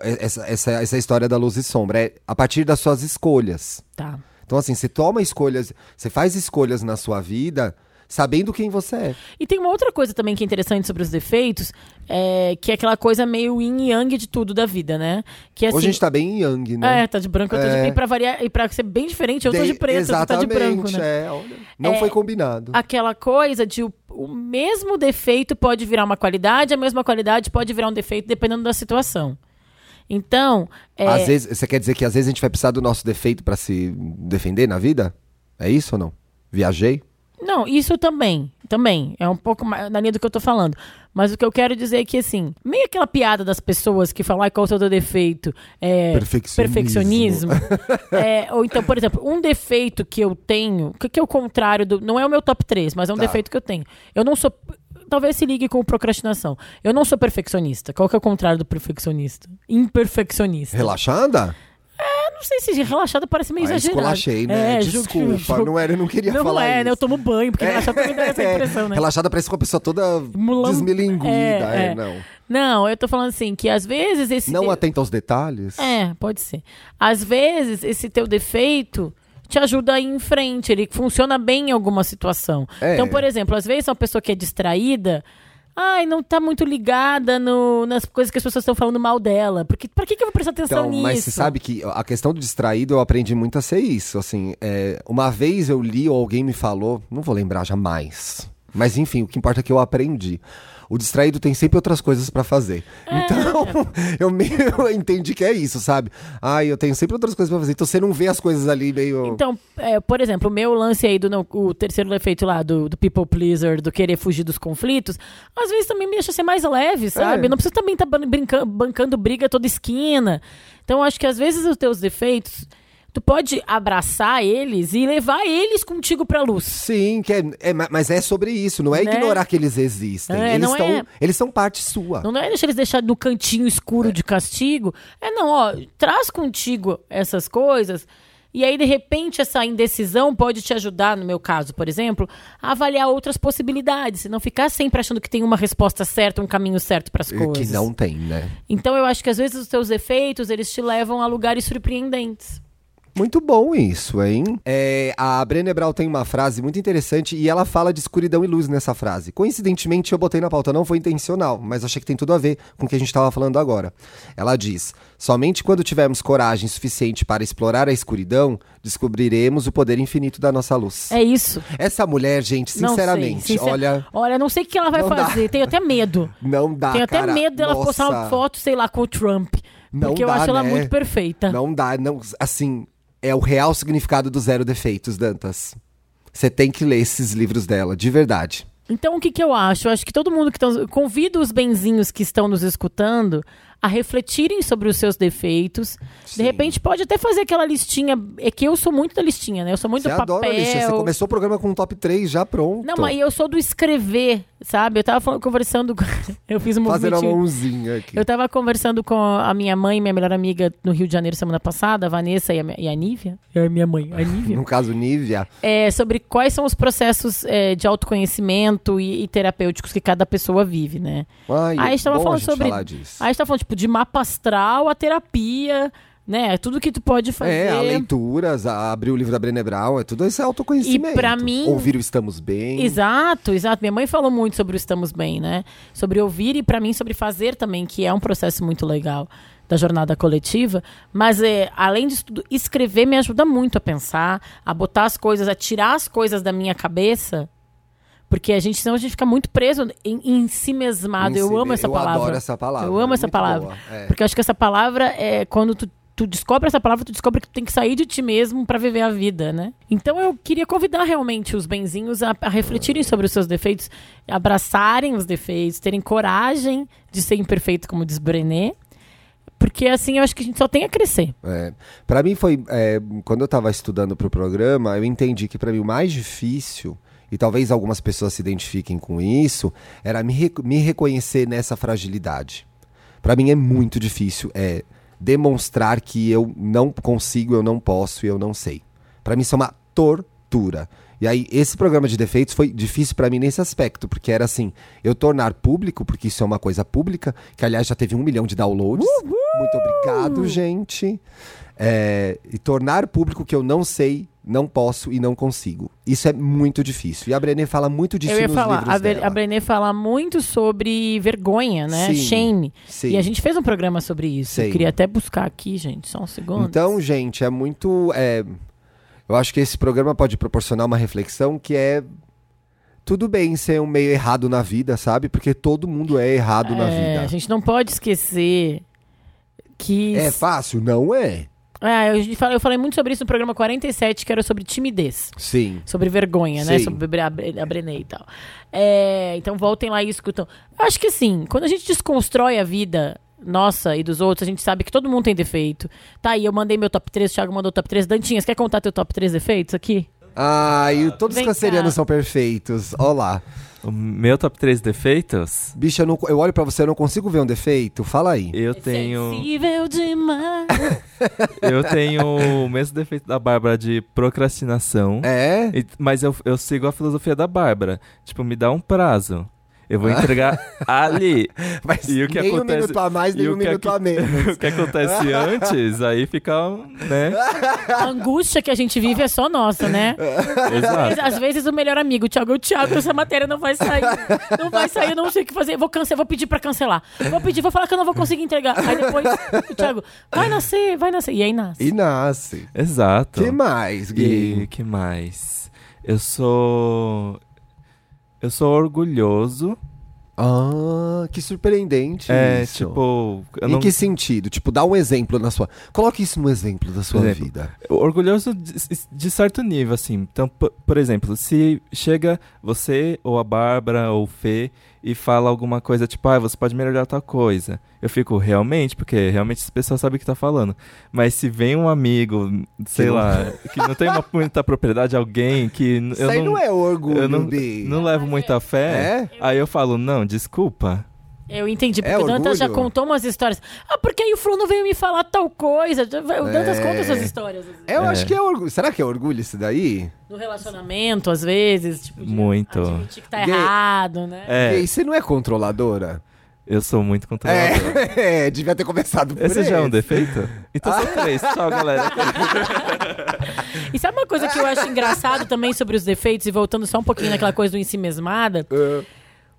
essa, essa, essa história da luz e sombra? É a partir das suas escolhas. Tá. Então, assim, você toma escolhas, você faz escolhas na sua vida sabendo quem você é. E tem uma outra coisa também que é interessante sobre os defeitos, é, que é aquela coisa meio yin e yang de tudo da vida, né? Que é Hoje a assim, gente tá bem yang, né? É, tá de branco, eu tô de É. e pra variar, e pra ser bem diferente, eu tô de De- preto, tu tá de branco, né? é, olha, não É, foi combinado. Aquela coisa de o, o mesmo defeito pode virar uma qualidade, a mesma qualidade pode virar um defeito, dependendo da situação. Então, é, Às vezes, você quer dizer que às vezes a gente vai precisar do nosso defeito pra se defender na vida? É isso ou não? Viajei? Não, isso também. Também. É um pouco mais na linha do que eu tô falando. Mas o que eu quero dizer é que, assim, meio aquela piada das pessoas que falam, ai, qual é o seu defeito? É, Perfeccionismo. perfeccionismo. É, ou então, por exemplo, um defeito que eu tenho, que, que é o contrário do. Não é o meu top 3, mas é um Tá. defeito que eu tenho. Eu não sou. Talvez se ligue com procrastinação. Eu não sou perfeccionista. Qual que é o contrário do perfeccionista? Imperfeccionista. Relaxada? Não sei se relaxada parece meio Ah, exagerado. esculachei, né? É, Desculpa, ju- não era, eu não queria não, falar é, isso. né? Eu tomo banho, porque relaxada também dá essa É, impressão, né? Relaxada parece uma pessoa toda Mulam- desmilinguida. É, É, é. não. Não, eu tô falando assim, que às vezes esse. Não teu- atenta aos detalhes? É, pode ser. Às vezes esse teu defeito te ajuda a ir em frente, ele funciona bem em alguma situação. É. Então, por exemplo, às vezes uma pessoa que é distraída. Ai, não tá muito ligada no- nas coisas que as pessoas estão falando mal dela. Porque, pra que, que eu vou prestar atenção Então, nisso? mas você sabe que a questão do distraído eu aprendi muito a ser isso. Assim, é, uma vez eu li ou alguém me falou, não vou lembrar jamais. Mas enfim, o que importa é que eu aprendi. O distraído tem sempre outras coisas pra fazer. É. Então, eu meio entendi que é isso, sabe? Ai, eu tenho sempre outras coisas pra fazer. Então você não vê as coisas ali meio. Então, é, por exemplo, o meu lance aí do não- o terceiro defeito lá do, do people pleaser, do querer fugir dos conflitos, às vezes também me deixa ser mais leve, sabe? É. Não precisa também estar brincando, bancando briga toda esquina. Então, acho que às vezes os teus defeitos, tu pode abraçar eles e levar eles contigo pra luz. Sim, que é, é, ma- mas é sobre isso, não é Né? ignorar que eles existem. É, eles, não tão, é- eles são parte sua. Não é deixar eles deixar no cantinho escuro de castigo. É não, ó, traz contigo essas coisas. E aí, de repente, essa indecisão pode te ajudar, no meu caso, por exemplo, a avaliar outras possibilidades. E não ficar sempre achando que tem uma resposta certa, um caminho certo para as coisas. Que não tem, né? Então, eu acho que às vezes os teus efeitos, eles te levam a lugares surpreendentes. Muito bom isso, hein? É, a Brené Brown tem uma frase muito interessante e ela fala de escuridão e luz nessa frase. Coincidentemente, eu botei na pauta, não foi intencional, mas achei que tem tudo a ver com o que a gente estava falando agora. Ela diz: Somente quando tivermos coragem suficiente para explorar a escuridão, descobriremos o poder infinito da nossa luz. É isso. Essa mulher, gente, Não sei, sinceramente, sincer- olha, Olha, não sei o que ela vai Não dá. fazer. Tenho até medo. não dá, Tenho até cara. medo dela Nossa, postar uma foto, sei lá, com o Trump. Não Porque eu dá, acho ela né? muito perfeita. Não dá, não, assim, é o real significado do zero defeitos, Dantas. Você tem que ler esses livros dela, de verdade. Então, o que, que eu acho? Eu acho que todo mundo que tá. Convido os benzinhos que estão nos escutando a refletirem sobre os seus defeitos. Sim. De repente pode até fazer aquela listinha. É que eu sou muito da listinha, né? Eu sou muito Você do papel. adora lista. Você começou o programa com um top 3 já pronto. Não, mas eu sou do escrever, sabe? Eu tava falando- conversando. Eu fiz um Fazendo a mãozinha aqui. Eu tava conversando com a minha mãe minha melhor amiga no Rio de Janeiro semana passada, a Vanessa e a, e a Nívia. É a minha mãe, a Nívia. No caso, Nívia. é, sobre quais são os processos é, de autoconhecimento e, e terapêuticos que cada pessoa vive, né? Ai, Aí a gente tava falando sobre- falar disso. Aí a gente tá falando, tipo, de mapa astral, a terapia, né? Tudo que tu pode fazer. É, a leituras, a abrir o livro da Brené Brown, é tudo esse autoconhecimento. E pra mim- Ouvir o Estamos Bem. Exato, exato. Minha mãe falou muito sobre o Estamos Bem, né? Sobre ouvir e, pra mim, sobre fazer também, que é um processo muito legal da jornada coletiva. Mas, é, além disso tudo, escrever me ajuda muito a pensar, a botar as coisas, a tirar as coisas da minha cabeça. Porque a gente, senão a gente fica muito preso em, em si mesmado. Em Eu si amo essa Eu palavra. adoro essa palavra, Eu amo é essa palavra. é. Porque eu acho que essa palavra é quando tu, tu descobre essa palavra, tu descobre que tu tem que sair de ti mesmo pra viver a vida, né? Então eu queria convidar realmente os benzinhos a, a refletirem sobre os seus defeitos, abraçarem os defeitos, terem coragem de ser imperfeito, como diz Brené. Porque assim eu acho que a gente só tem a crescer. É. Para mim foi é, quando eu estava estudando para o programa, eu entendi que para mim o mais difícil e talvez algumas pessoas se identifiquem com isso era me, me reconhecer nessa fragilidade. Para mim é muito difícil é demonstrar que eu não consigo, eu não posso e eu não sei. Para mim isso é uma tortura. E aí esse programa de defeitos foi difícil para mim nesse aspecto, porque era assim, eu tornar público, porque isso é uma coisa pública, que aliás já teve um milhão de downloads. Muito obrigado, gente. É, e tornar público que eu não sei, não posso e não consigo. Isso é muito difícil. E a Brené fala muito disso eu ia nos falar, livros a, dela. a Brené fala muito sobre vergonha, né? Sim, Shame. sim. E a gente fez um programa sobre isso. Sim. Eu queria até buscar aqui, gente, só um segundo. Então, gente, é muito. é, eu acho que esse programa pode proporcionar uma reflexão que é. Tudo bem ser um meio errado na vida, sabe? Porque todo mundo é errado na É, vida. a gente não pode esquecer que. É fácil? Não é. É, eu, falei, eu falei muito sobre isso no programa 47, que era sobre timidez. Sim. Sobre vergonha, né? Sim. Sobre a, Bre- a Brené e tal. É, então voltem lá e escutam. Eu acho que assim, quando a gente desconstrói a vida nossa e dos outros, a gente sabe que todo mundo tem defeito. Tá aí, eu mandei meu top 3, o Thiago mandou top 3. Dantinhas, quer contar teu top 3 defeitos aqui? Ah, e todos Vem os cancerianos cá. são perfeitos. Olá. O meu top 3 defeitos, Bicha, eu, não- eu olho pra você, eu não consigo ver um defeito. Fala aí. eu tenho. Sensível demais. Eu tenho o mesmo defeito da Bárbara de procrastinação. É? E- mas eu, eu sigo a filosofia da Bárbara. Tipo, me dá um prazo. Eu vou entregar ali. Mas E o que nem um acontece- minuto a mais, nem e um o que minuto a menos. o que acontece antes, aí fica, né? A angústia que a gente vive é só nossa, né? Às, Exato. às vezes o melhor amigo, o Thiago, o Thiago, essa matéria não vai sair. Não vai sair, eu não sei o que fazer. Vou cancelar, vou pedir pra cancelar. Vou pedir, vou falar que eu não vou conseguir entregar. Aí depois o Thiago, vai nascer, vai nascer. E aí nasce. E nasce. Exato. que mais, E Gui? que mais? Eu sou. Eu sou orgulhoso. Ah, que surpreendente É, isso. tipo. Em não... que sentido? Tipo, dá um exemplo na sua... Coloque isso no exemplo da sua exemplo. vida. Orgulhoso de, de certo nível, assim. Então, p- por exemplo, se chega você, ou a Bárbara, ou o Fê, e fala alguma coisa, tipo, ah, você pode melhorar tal coisa. Eu fico, realmente? Porque realmente as pessoas sabem o que tá falando. Mas se vem um amigo, sei não- lá, que não tem uma, muita propriedade, alguém que Isso eu aí não, não, é orgulho, eu não, não levo muita fé, É? aí eu falo, não, desculpa. Eu entendi, porque É o Dantas já orgulho? contou umas histórias. Ah, porque aí o Fulano veio me falar tal coisa. O Dantas É. conta essas histórias. às vezes. Eu É. acho que é orgulho. Será que é orgulho isso daí? No relacionamento, às vezes. Tipo, de Muito. Admitir que tá Gay. errado, né? É, E você não é controladora? eu sou muito controlador. É, é, devia ter começado por Esse já é um esse. defeito? Então são três. Tchau, galera. E sabe uma coisa que eu acho engraçado também sobre os defeitos, e voltando só um pouquinho naquela coisa do ensimesmada? Ah,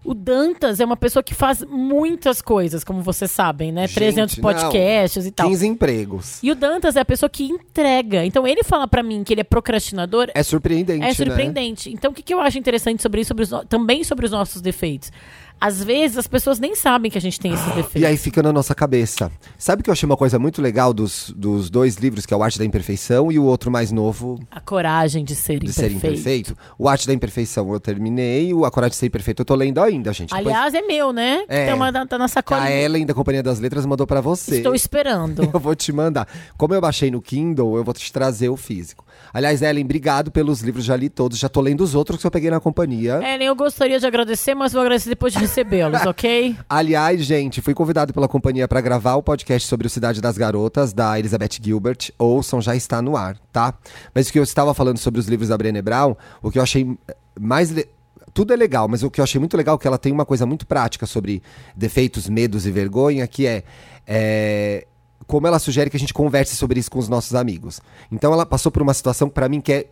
O Dantas é uma pessoa que faz muitas coisas, como vocês sabem, né? Gente, 300 não. podcasts e tal. 15 empregos. E o Dantas é a pessoa que entrega. Então, ele fala pra mim que ele é procrastinador, É surpreendente, é né? surpreendente. Então, o que, que eu acho interessante sobre isso, sobre os também sobre os nossos defeitos? Às vezes as pessoas nem sabem que a gente tem esses defeitos. E aí fica na nossa cabeça. Sabe que eu achei uma coisa muito legal dos, dos dois livros, que é o Arte da Imperfeição e o outro mais novo, A coragem de ser de ser imperfeito. imperfeito? O Arte da Imperfeição eu terminei, o A Coragem de Ser Imperfeito eu tô lendo ainda, gente. Depois Aliás, é meu, né? É. Que tá, uma- tá na a sacolinha. Ellen da Companhia das Letras mandou pra você. Estou esperando. Eu vou te mandar. Como eu baixei no Kindle, eu vou te trazer o físico. Aliás, Ellen, obrigado pelos livros, já li todos. Já tô lendo os outros que eu peguei na companhia. Ellen, eu gostaria de agradecer, mas vou agradecer depois de recebê-los, ok? Aliás, gente, fui convidado pela companhia para gravar o podcast sobre o Cidade das Garotas, da Elizabeth Gilbert. Ouçam, já está no ar, tá? Mas o que eu estava falando sobre os livros da Brené Brown, o que eu achei mais. le- Tudo é legal, mas o que eu achei muito legal é que ela tem uma coisa muito prática sobre defeitos, medos e vergonha, que é. é, como ela sugere que a gente converse sobre isso com os nossos amigos. Então ela passou por uma situação que pra mim que é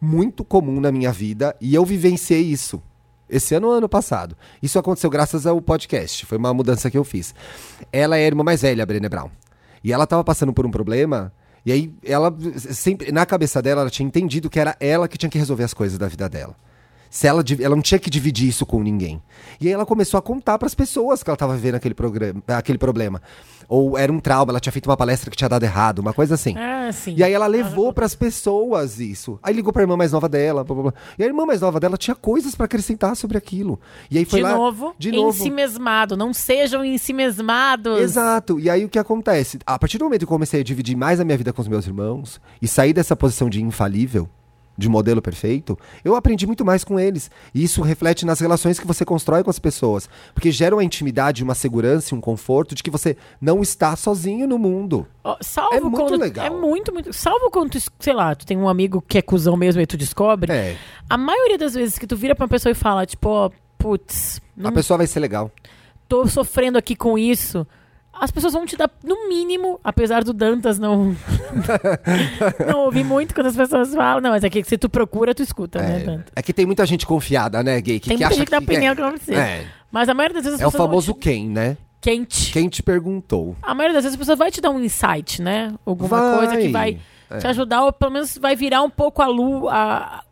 muito comum na minha vida e eu vivenciei isso. Esse ano ou ano passado. Isso aconteceu graças ao podcast. Foi uma mudança que eu fiz. Ela é a irmã mais velha, a Brené Brown. E ela tava passando por um problema. E aí, ela sempre, na cabeça dela, ela tinha entendido que era ela que tinha que resolver as coisas da vida dela. Se ela, ela não tinha que dividir isso com ninguém. E aí ela começou a contar para as pessoas que ela estava vivendo aquele, aquele problema. Ou era um trauma, ela tinha feito uma palestra que tinha dado errado, uma coisa assim. Ah, sim. E aí ela levou pras pessoas isso. Aí ligou pra irmã mais nova dela. blá, blá, blá. E a irmã mais nova dela tinha coisas pra acrescentar sobre aquilo. E aí foi de lá novo, de novo. em si mesmado. Não sejam em si mesmados. Exato. E aí o que acontece? A partir do momento que eu comecei a dividir mais a minha vida com os meus irmãos e sair dessa posição de infalível, de modelo perfeito, eu aprendi muito mais com eles. E isso reflete nas relações que você constrói com as pessoas. Porque gera uma intimidade, uma segurança e um conforto de que você não está sozinho no mundo. Ó, salvo É muito quando, legal. É muito, muito. Salvo quando, tu, sei lá, tu tem um amigo que é cuzão mesmo e tu descobre. É. A maioria das vezes que tu vira pra uma pessoa e fala, tipo, ó, putz, não A pessoa vai ser legal. tô sofrendo aqui com isso. As pessoas vão te dar, no mínimo, apesar do Dantas não. não ouvi muito quando as pessoas falam. Não, mas é que se tu procura, tu escuta, né, É, Dantas? é que tem muita gente confiada, né, gay? Que, Tem que muita gente que dá opinião é. que não precisa. É. Mas a maioria das vezes as É o famoso te- quem, né? quente. Quem te perguntou. A maioria das vezes a pessoa vai te dar um insight, né? Alguma Vai. coisa que vai É. te ajudar, ou pelo menos vai virar um pouco a luz,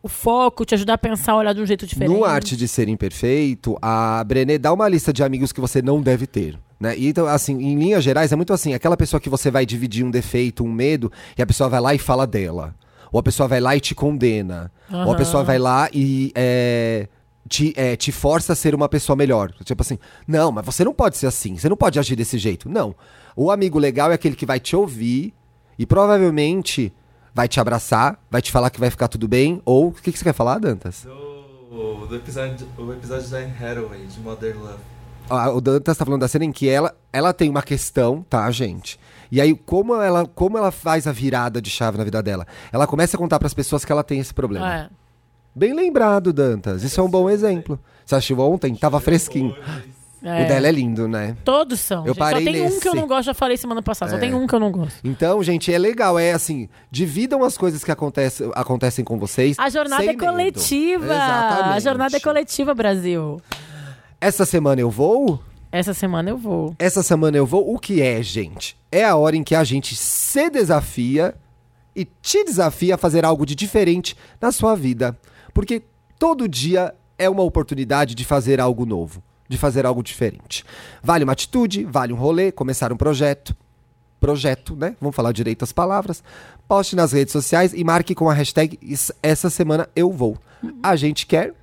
o foco, te ajudar a pensar, olhar de um jeito diferente. No Arte de Ser Imperfeito, a Brené dá uma lista de amigos que você não deve ter. Né? E, então, assim, em linhas gerais, é muito assim: aquela pessoa que você vai dividir um defeito, um medo, e a pessoa vai lá e fala dela. Ou a pessoa vai lá e te condena. Ou a pessoa vai lá e. é, te, é, te força a ser uma pessoa melhor. Tipo assim, não, mas você não pode ser assim, você não pode agir desse jeito. Não. O amigo legal é aquele que vai te ouvir e provavelmente vai te abraçar, vai te falar que vai ficar tudo bem. Ou. O que, que você quer falar, Dantas? Do, do episódio, o episódio da Hathaway, de Modern Love. O Dantas tá falando da cena em que ela, ela tem uma questão, tá, gente? E aí, como ela, como ela faz a virada de chave na vida dela? Ela começa a contar pras pessoas que ela tem esse problema. É. Bem lembrado, Dantas. Isso é um bom exemplo. Você assistiu ontem? Tava fresquinho. É. O dela é lindo, né? Todos são. Eu gente. parei Só tem um nesse. que eu não gosto, já falei semana passada. Só É. tem um que eu não gosto. Então, gente, é legal. É assim, dividam as coisas que acontecem, acontecem com vocês. A jornada é coletiva. Exatamente. A jornada é coletiva, Brasil. Essa semana eu vou? Essa semana eu vou. Essa semana eu vou. O que é, gente? É a hora em que a gente se desafia e te desafia a fazer algo de diferente na sua vida. Porque todo dia é uma oportunidade de fazer algo novo, de fazer algo diferente. Vale uma atitude, vale um rolê, começar um projeto. Projeto, né? Vamos falar direito as palavras. Poste nas redes sociais e marque com a hashtag "Is- essa semana eu vou. A gente quer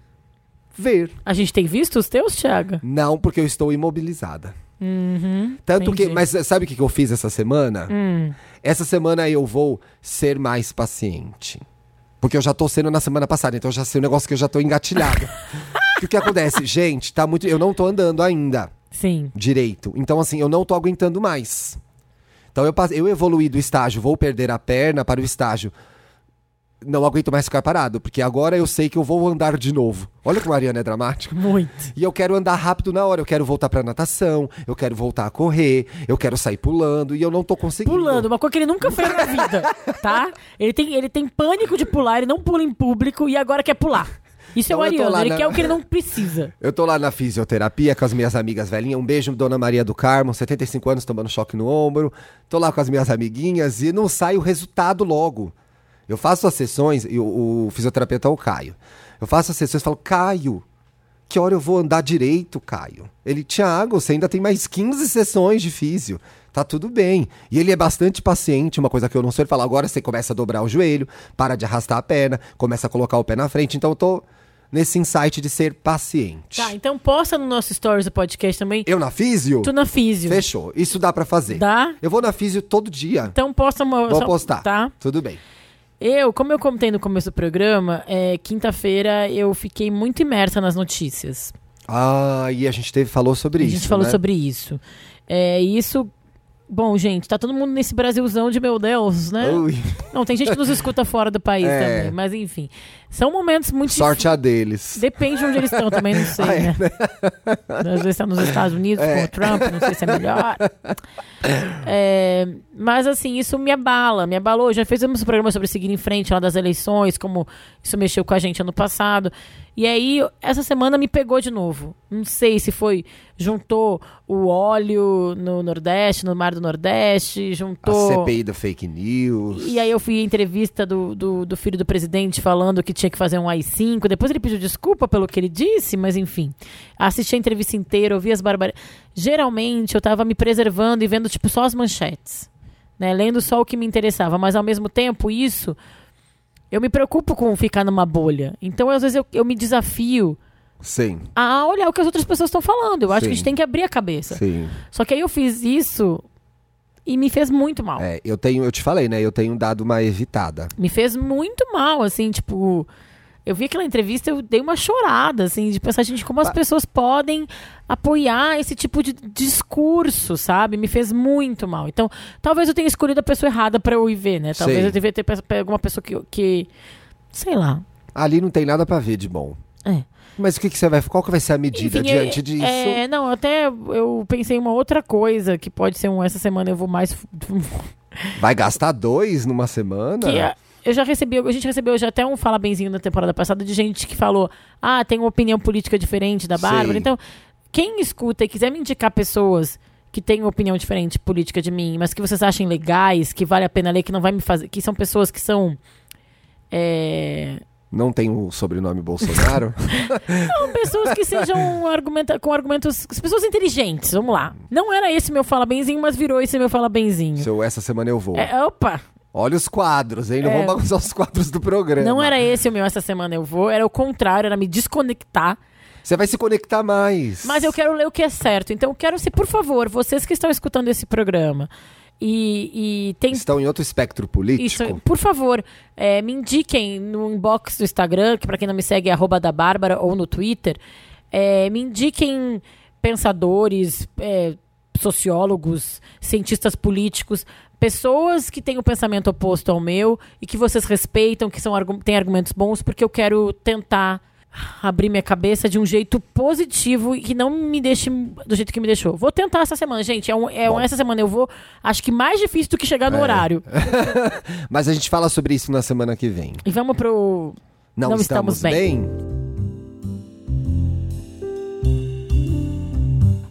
ver. A gente tem visto os teus, Thiago? Não, porque eu estou imobilizada. Uhum. Tanto que, entendi. mas sabe o que que eu fiz essa semana? Hum. Essa semana eu vou ser mais paciente. Porque eu já tô sendo na semana passada, então eu já sei um negócio que eu já tô engatilhado. O que acontece? Gente, tá muito. Eu não tô andando ainda Sim. direito. Então, assim, eu não tô aguentando mais. Então eu, eu evoluí do estágio, vou perder a perna para o estágio. Não aguento mais ficar parado, porque agora eu sei que eu vou andar de novo. Olha como a Ariana é dramática. Muito. E eu quero andar rápido na hora, eu quero voltar pra natação, eu quero voltar a correr, eu quero sair pulando e eu não tô conseguindo. Pulando, uma coisa que ele nunca fez na vida, tá? Ele tem, ele tem pânico de pular, ele não pula em público e agora quer pular. Isso Então é o tô Ariano, ele na- quer o que ele não precisa. Eu tô lá na fisioterapia com as minhas amigas velhinhas. Um beijo, Dona Maria do Carmo, 75 anos tomando choque no ombro. Tô lá com as minhas amiguinhas e não sai o resultado logo. Eu faço as sessões, e o, o fisioterapeuta é o Caio. Eu faço as sessões e falo, Caio, Que hora eu vou andar direito, Caio? Ele, Thiago, você ainda tem mais 15 sessões de físio. Tá tudo bem. E ele é bastante paciente, uma coisa que eu não sou. Ele fala, agora você começa a dobrar o joelho, para de arrastar a perna, começa a colocar o pé na frente. Então eu tô nesse insight de ser paciente. Tá, então posta no nosso stories do podcast também. Eu na físio? Tu na físio. Fechou. Isso dá pra fazer. Dá? Eu vou na físio todo dia. Então posta uma. Vou só- postar. Tá. Tudo bem. Eu, como eu comentei no começo do programa, é, quinta-feira eu fiquei muito imersa nas notícias. Ah, e a gente teve, falou sobre a isso. gente falou né? sobre isso. É, isso. Bom, gente, tá todo mundo nesse Brasilzão de meu Deus, né? Ui, Não, tem gente que nos escuta fora do país É. também, mas enfim. São momentos muito sorte a deles. Depende de onde eles estão também, não sei, Ah, é, né? Às vezes estão nos Estados Unidos com o Trump, não sei se é melhor. É, mas assim, isso me abala, me abalou. Já fizemos um programa sobre seguir em frente lá das eleições, como isso mexeu com a gente ano passado. E aí, essa semana me pegou de novo. Não sei se foi. Juntou o óleo no Nordeste, no Mar do Nordeste, A juntou. CPI da fake news. E aí eu fui à entrevista do, do, do filho do presidente falando que tinha que fazer um AI-5. Depois ele pediu desculpa pelo que ele disse, mas enfim. Assisti a entrevista inteira, ouvi as barbarias. Geralmente eu tava me preservando e vendo, tipo, só as manchetes. Né? Lendo só o que me interessava. Mas ao mesmo tempo, isso... Eu me preocupo com ficar numa bolha. Então, às vezes, eu, eu me desafio Sim, a olhar o que as outras pessoas estão falando. Eu acho que a Sim. gente tem que abrir a cabeça. sim. Só que aí eu fiz isso e me fez muito mal. É, eu tenho, eu te falei, né? Eu tenho dado uma evitada. me fez muito mal, assim, tipo. Eu vi aquela entrevista, eu dei uma chorada, assim, de pensar, gente, como as pessoas podem apoiar esse tipo de discurso, sabe? Me fez muito mal. Então, talvez eu tenha escolhido a pessoa errada pra eu ir ver, né? Talvez Sei. eu devia ter pe- pego uma pessoa que, que. Sei lá. Ali não tem nada pra ver de bom. É. Mas o que, que você vai. Qual que vai ser a medida Enfim, diante é, disso? É, não, até eu pensei em uma outra coisa que pode ser um. Essa semana eu vou mais. Vai gastar dois numa semana? Que é- eu já recebi, a gente recebeu já até um fala benzinho na temporada passada de gente que falou: "Ah, tem uma opinião política diferente da Bárbara". Sei. Então, quem escuta e quiser me indicar pessoas que têm uma opinião diferente política de mim, mas que vocês achem legais, que vale a pena ler, que não vai me fazer, que são pessoas que são é, Não tem o sobrenome Bolsonaro? são pessoas que sejam argumenta, com argumentos, pessoas inteligentes, vamos lá. Não era esse meu fala benzinho, mas virou esse meu fala benzinho. Seu essa semana eu vou. É, opa, Olha os quadros, hein? Não É. vamos bagunçar os quadros do programa. não era esse o meu essa semana eu vou, era o contrário, era me desconectar Você vai se conectar mais. Mas eu quero ler o que é certo. Então eu quero se, por favor, vocês que estão escutando esse programa e, e tem. Estão em outro espectro político? Isso, por favor, é, me indiquem no inbox do Instagram, que pra quem não me segue é arroba da Bárbara, ou no Twitter. é, me indiquem pensadores, é, sociólogos, cientistas políticos, pessoas que têm o pensamento oposto ao meu e que vocês respeitam, que são, têm argumentos bons, porque eu quero tentar abrir minha cabeça de um jeito positivo e que não me deixe do jeito que me deixou. Vou tentar essa semana, gente. É um, é um- essa semana eu vou, acho que mais difícil do que chegar no É. horário. Mas a gente fala sobre isso na semana que vem. E vamos pro. Não, Não estamos, estamos bem?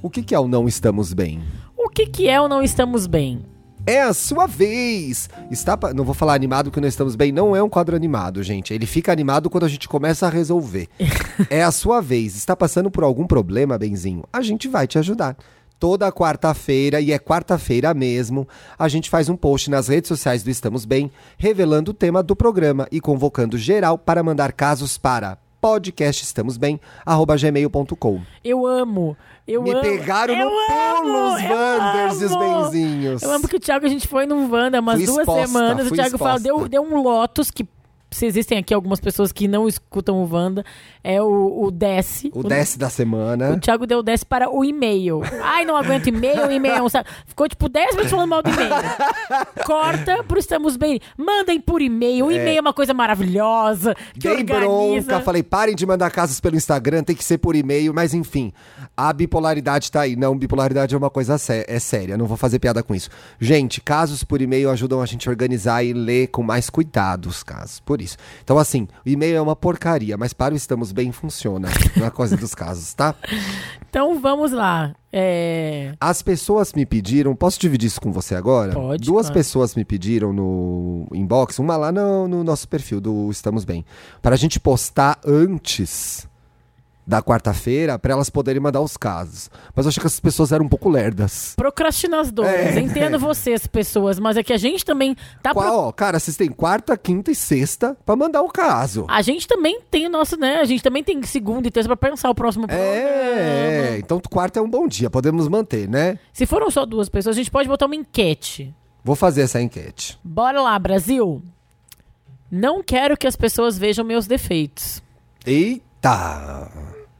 O que, que é o não estamos bem? O que, que é o não estamos bem? É a sua vez! Está pa- Não vou falar animado que não estamos bem, não é um quadro animado, gente. Ele fica animado quando a gente começa a resolver. é a sua vez. Está passando por algum problema, Benzinho? A gente vai te ajudar. Toda quarta-feira, e é quarta-feira mesmo, a gente faz um post nas redes sociais do Estamos Bem, revelando o tema do programa e convocando geral para mandar casos para podcastestamosbem@gmail.com. Eu amo. Eu Me amo. pegaram eu no pulo os Wanders e os. Benzinhos. Eu amo que o Thiago, a gente foi num Wanda umas Fui duas exposta, semanas. O Thiago fala, exposta. deu, deu um Lotus, que se existem aqui algumas pessoas que não escutam o Wanda, é o, o Desce. O desce da semana. O Thiago deu 10 para o e-mail. Ai, não aguento e-mail, e-mail é. Ficou tipo 10 minutos falando mal do e-mail. Corta pro Estamos Bem. Mandem por e-mail. O e-mail é uma coisa maravilhosa. Que Dei organiza. bronca, falei, parem de mandar casos pelo Instagram, tem que ser por e-mail, mas enfim, a bipolaridade tá aí. Não, bipolaridade é uma coisa sé é séria, não vou fazer piada com isso. Gente, casos por e-mail ajudam a gente a organizar e ler com mais cuidado os casos, por isso. Então assim, o e-mail é uma porcaria, mas para o Estamos Bem funciona, na coisa dos casos, tá? Então vamos lá. É... As pessoas me pediram, posso dividir isso com você agora? Pode, Duas claro. pessoas me pediram no inbox, uma lá no, no nosso perfil do Estamos Bem, para a gente postar antes da quarta-feira pra elas poderem mandar os casos. Mas eu achei que essas pessoas eram um pouco lerdas. Procrastinadoras. É. Entendo vocês, pessoas, mas é que a gente também tá. pro- Qual, ó, cara, vocês têm quarta, quinta e sexta pra mandar o caso. A gente também tem o nosso, né? A gente também tem segunda e terça pra pensar o próximo programa. É, então quarta é um bom dia, podemos manter, né? Se foram só duas pessoas, a gente pode botar uma enquete. Vou fazer essa enquete. Bora lá, Brasil. Não quero que as pessoas vejam meus defeitos. Eita!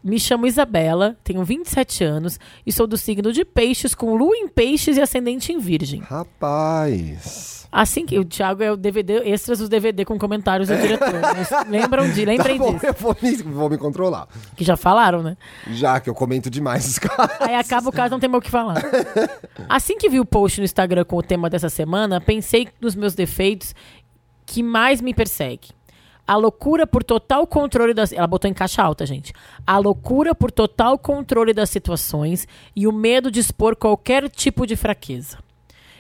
Me chamo Isabela, tenho 27 anos e sou do signo de Peixes, com lua em Peixes e ascendente em Virgem. Rapaz. Assim que o Thiago é o DVD, extras do DVD com comentários do diretor. Lembram de, lembrem Tá bom, disso. eu vou me, vou me controlar. Que já falaram, né? Já que eu comento demais os caras. Aí acaba o caso, não tem mais o que falar. Assim que vi o post no Instagram com o tema dessa semana, pensei nos meus defeitos que mais me perseguem. A loucura por total controle das. Ela botou em caixa alta, gente. A loucura por total controle das situações e o medo de expor qualquer tipo de fraqueza.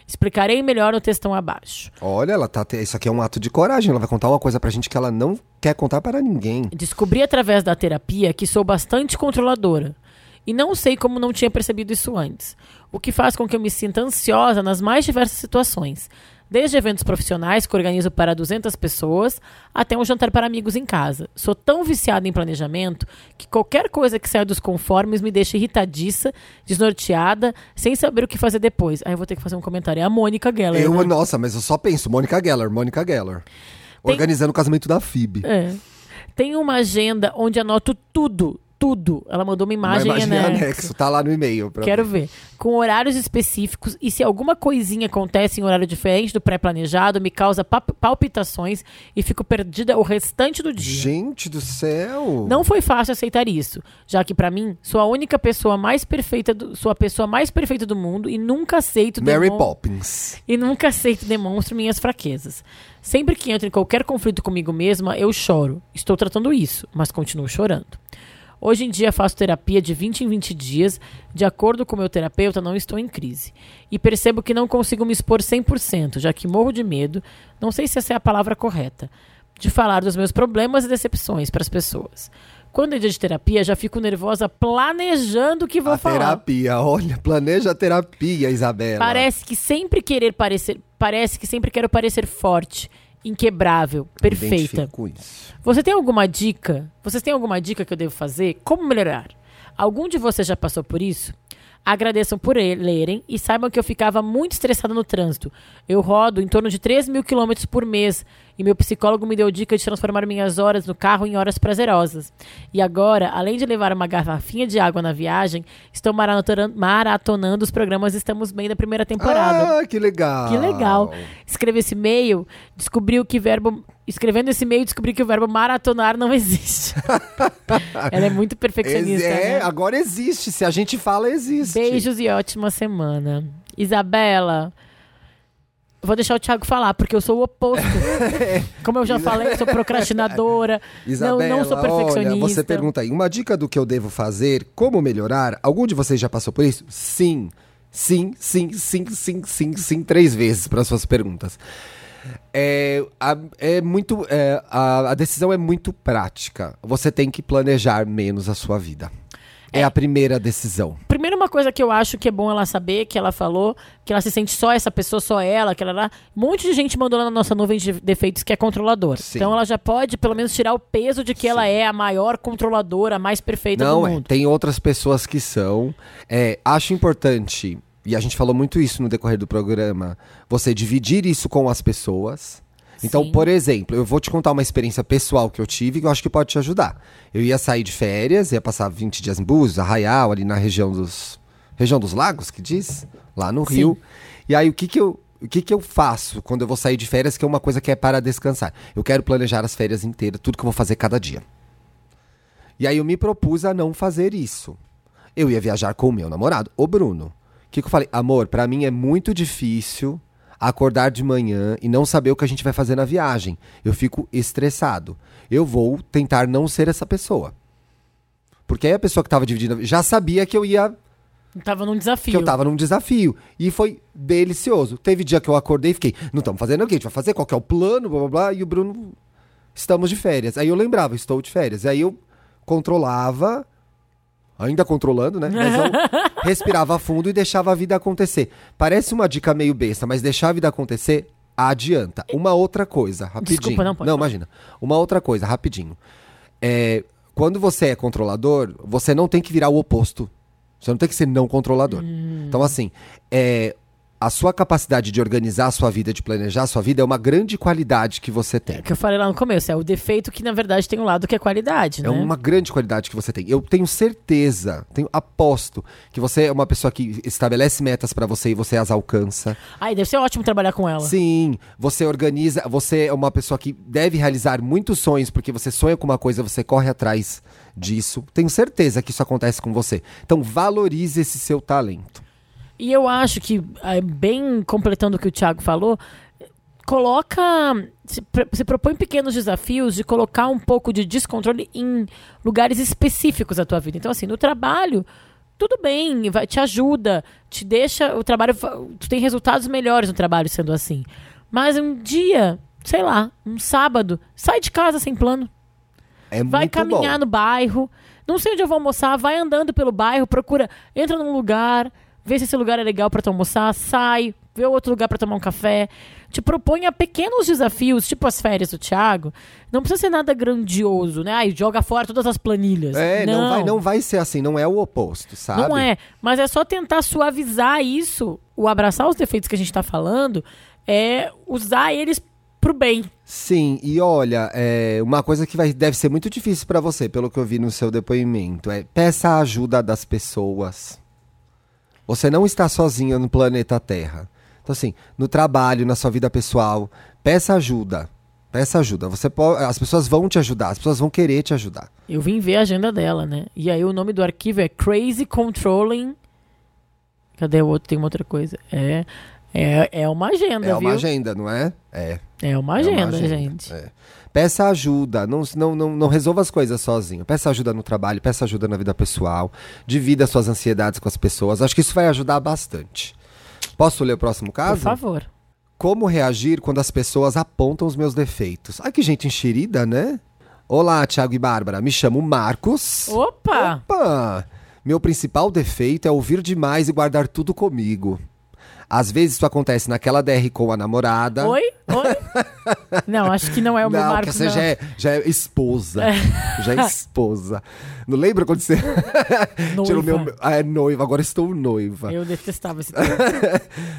Explicarei melhor no textão abaixo. Olha, ela tá. te- Isso aqui é um ato de coragem. Ela vai contar uma coisa pra gente que ela não quer contar para ninguém. Descobri através da terapia que sou bastante controladora. E não sei como não tinha percebido isso antes. O que faz com que eu me sinta ansiosa nas mais diversas situações. Desde eventos profissionais que organizo para 200 pessoas, até um jantar para amigos em casa. Sou tão viciada em planejamento que qualquer coisa que saia dos conformes me deixa irritadiça, desnorteada, sem saber o que fazer depois. Aí eu vou ter que fazer um comentário. É a Mônica Geller. Eu, né? nossa, mas eu só penso, Mônica Geller, Mônica Geller. Tem- Organizando o casamento da FIB. É. Tenho uma agenda onde anoto tudo, tudo. Ela mandou uma Uma imagem, imagem em anexo. anexo, tá lá no e-mail. Quero ver. Com horários específicos e se alguma coisinha acontece em horário diferente do pré-planejado, me causa pa- palpitações e fico perdida o restante do dia. Gente do céu! Não foi fácil aceitar isso, já que pra mim sou a única pessoa mais perfeita, do, sou a pessoa mais perfeita do mundo e nunca aceito Mary Poppins. e nunca aceito demonstro minhas fraquezas. Sempre que entro em qualquer conflito comigo mesma, eu choro. Estou tratando isso, mas continuo chorando. Hoje em dia faço terapia de 20 em 20 dias. De acordo com meu terapeuta, não estou em crise. E percebo que não consigo me expor 100%, já que morro de medo, não sei se essa é a palavra correta, de falar dos meus problemas e decepções para as pessoas. Quando é dia de terapia, já fico nervosa planejando o que vou a falar. terapia, olha, planeja a terapia, Isabela. Parece que sempre querer parecer, parece que sempre quero parecer forte, inquebrável, perfeita. Você tem alguma dica? Vocês têm alguma dica que eu devo fazer? Como melhorar? Algum de vocês já passou por isso? Agradeçam por lerem e saibam que eu ficava muito estressada no trânsito. Eu rodo em torno de 3 mil quilômetros por mês e meu psicólogo me deu dica de transformar minhas horas no carro em horas prazerosas. E agora, além de levar uma garrafinha de água na viagem, estou maratonan- maratonando os programas Estamos Bem da primeira temporada. Ah, que legal. Que legal. Escrevi esse e-mail, descobriu que verbo. Escrevendo esse e-mail, descobri que o verbo maratonar não existe. Ela é muito perfeccionista. é, né? agora existe. Se a gente fala, existe. Beijos e ótima semana. Isabela. Vou deixar o Thiago falar, porque eu sou o oposto. Como eu já falei, eu sou procrastinadora. Isabela, não, não sou perfeccionista. olha, você pergunta aí, uma dica do que eu devo fazer, como melhorar? Algum de vocês já passou por isso? Sim. Sim, sim, sim, sim, sim, sim, três vezes para suas perguntas. É, a, é muito, é, a, a decisão é muito prática. Você tem que planejar menos a sua vida. É, a primeira decisão. Primeiro, uma coisa que eu acho que é bom ela saber, que ela falou, que ela se sente só essa pessoa, só ela, que ela lá. Um monte de gente mandou lá na nossa nuvem de defeitos que é controladora. Sim. Então ela já pode, pelo menos, tirar o peso de que ela é a maior controladora, a mais perfeita Não, do é. mundo. Tem outras pessoas que são. É, acho importante, e a gente falou muito isso no decorrer do programa, você dividir isso com as pessoas. Então, Sim. por exemplo, eu vou te contar uma experiência pessoal que eu tive que eu acho que pode te ajudar. Eu ia sair de férias, ia passar 20 dias em Búzios, Arraial, ali na região dos região dos lagos, que diz, lá no Sim. Rio. E aí o que que eu o que, que eu faço quando eu vou sair de férias, que é uma coisa que é para descansar? Eu quero planejar as férias inteiras, tudo que eu vou fazer cada dia. E aí eu me propus a não fazer isso. Eu ia viajar com o meu namorado, o Bruno. Que, que eu falei? Amor, pra mim é muito difícil acordar de manhã e não saber o que a gente vai fazer na viagem. Eu fico estressado. Eu vou tentar não ser essa pessoa. Porque aí a pessoa que tava dividindo já sabia que eu ia Tava num desafio. que eu tava num desafio. E foi delicioso. Teve dia que eu acordei e fiquei, não estamos fazendo o que a gente vai fazer? Qual que é o plano? Blá blá blá. E o Bruno, estamos de férias. Aí eu lembrava, estou de férias. Aí eu controlava ainda controlando, né? Mas eu respirava fundo e deixava a vida acontecer. Parece uma dica meio besta, mas deixar a vida acontecer adianta. Uma outra coisa, rapidinho. Desculpa, não pode Não, falar. imagina. Uma outra coisa, rapidinho. É, quando você é controlador, você não tem que virar o oposto. Você não tem que ser não controlador. Hum. Então, assim, é, a sua capacidade de organizar a sua vida, de planejar a sua vida, é uma grande qualidade que você tem. É o que eu falei lá no começo, é o defeito que na verdade tem um lado que é qualidade, É né? uma grande qualidade que você tem. Eu tenho certeza, tenho aposto que você é uma pessoa que estabelece metas pra você e você as alcança. Ai, deve ser ótimo trabalhar com ela. Sim, você organiza, você é uma pessoa que deve realizar muitos sonhos porque você sonha com uma coisa, você corre atrás disso. Tenho certeza que isso acontece com você. Então valorize esse seu talento. E eu acho que, ah, bem completando o que o Thiago falou, coloca. Se, propõe pequenos desafios de colocar um pouco de descontrole em lugares específicos da tua vida. Então, assim, no trabalho, tudo bem, vai, te ajuda, te deixa. O trabalho. Tu tem resultados melhores no trabalho sendo assim. Mas um dia, sei lá, um sábado, sai de casa sem plano. É Vai caminhar bom. no bairro. Não sei onde eu vou almoçar. Vai andando pelo bairro, procura, entra num lugar, vê se esse lugar é legal pra tu almoçar, sai, vê outro lugar pra tomar um café. Te proponha pequenos desafios, tipo as férias do Thiago. Não precisa ser nada grandioso, né? Ai, joga fora todas as planilhas. É, não. vai, não vai ser assim, não é o oposto, sabe? Não é, mas é só tentar suavizar isso. O abraçar os defeitos que a gente tá falando é usar eles pro bem. Sim, e olha, é, uma coisa que vai, deve ser muito difícil pra você, pelo que eu vi no seu depoimento, é peça a ajuda das pessoas. Você não está sozinho no planeta Terra. Então, assim, no trabalho, na sua vida pessoal, peça ajuda. Peça ajuda. Você pode, as pessoas vão te ajudar, as pessoas vão querer te ajudar. Eu vim ver a agenda dela, né? E aí o nome do arquivo é Crazy Controlling. Cadê o outro? Tem uma outra coisa. É, é, é uma agenda, é viu? uma agenda, não é? É. É uma é uma agenda, gente. é. Peça ajuda, não, não, não, não resolva as coisas sozinho. Peça ajuda no trabalho, peça ajuda na vida pessoal. Divida suas ansiedades com as pessoas. Acho que isso vai ajudar bastante. Posso ler o próximo Por caso? favor. Como reagir quando as pessoas apontam os meus defeitos? Ai, que gente enxerida, né? Olá, Thiago e Bárbara. Me chamo Marcos. Opa! Opa! Meu principal defeito é ouvir demais e guardar tudo comigo. Às vezes isso acontece naquela DR com a namorada. Oi? Oi? não, acho que não é o meu não, Marcos, que você não. já é, já é esposa. Já é esposa. Não lembra quando você tirou Noiva. meu. Ah, é noiva, agora estou noiva. Eu detestava esse termo.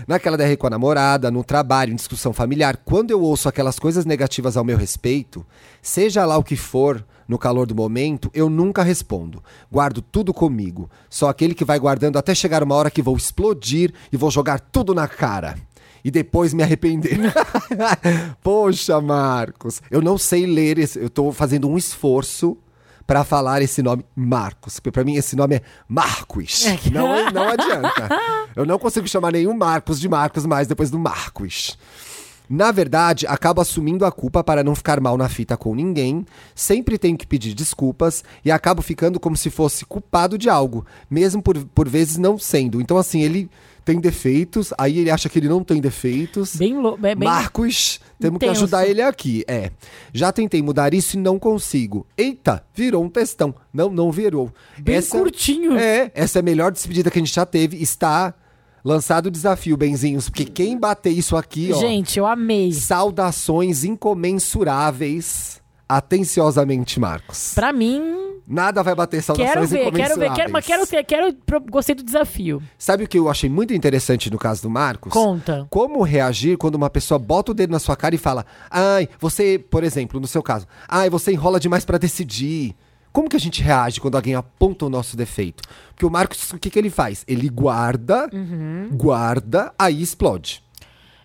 Naquela DR com a namorada, no trabalho, em discussão familiar, quando eu ouço aquelas coisas negativas ao meu respeito, seja lá o que for, no calor do momento, eu nunca respondo. Guardo tudo comigo. Só aquele que vai guardando até chegar uma hora que vou explodir e vou jogar tudo na cara. E depois me arrepender. Poxa, Marcos, eu não sei ler esse, eu tô fazendo um esforço pra falar esse nome Marcos. Porque pra mim esse nome é Marcos. Não, não adianta. Eu não consigo chamar nenhum Marcos de Marcos mais depois do Marcos. Na verdade, acabo assumindo a culpa para não ficar mal na fita com ninguém, sempre tenho que pedir desculpas e acabo ficando como se fosse culpado de algo, mesmo por, por vezes não sendo. Então, assim, ele tem defeitos, aí ele acha que ele não tem defeitos. Bem, é bem... Marcos, temos que intenso. ajudar ele aqui. É. Já tentei mudar isso e não consigo. Eita, virou um textão. Não, não virou. Bem curtinho. É, essa é a melhor despedida que a gente já teve. Está lançado o desafio, Benzinhos, porque quem bater isso aqui, ó. Gente, eu amei. Saudações incomensuráveis. Atenciosamente, Marcos. Pra mim, Nada vai bater saudações quero ver, quero ver, quero, mas quero ter, quero, gostei do desafio. Sabe o que eu achei muito interessante no caso do Marcos? Conta. Como reagir quando uma pessoa bota o dedo na sua cara e fala: Ai, você, por exemplo, no seu caso, ai, você enrola demais pra decidir. Como que a gente reage quando alguém aponta o nosso defeito? Porque o Marcos, o que, que ele faz? Ele guarda, Uhum. guarda, aí explode.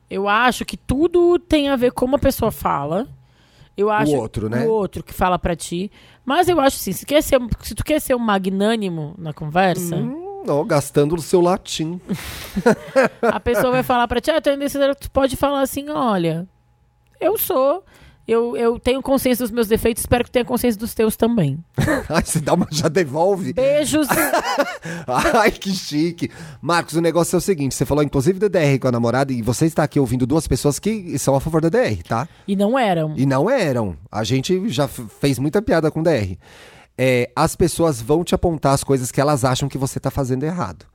Eu acho que tudo tem a ver com como a pessoa fala. Eu acho outro, né? O outro que fala pra ti. Mas eu acho assim, se, quer ser, se tu quer ser um magnânimo na conversa, Hum, ó, gastando o seu latim. a pessoa vai falar pra ti, ah, tu pode falar assim, olha, eu sou, eu, eu tenho consciência dos meus defeitos, espero que tenha consciência dos teus também. Ai, você dá uma, já devolve. Beijos. Ai, que chique. Marcos, o negócio é o seguinte: você falou inclusive da DR com a namorada e você está aqui ouvindo duas pessoas que são a favor da DR, tá? e não eram. E não eram. A gente já fez muita piada com DR. é, as pessoas vão te apontar as coisas que elas acham que você tá fazendo errado.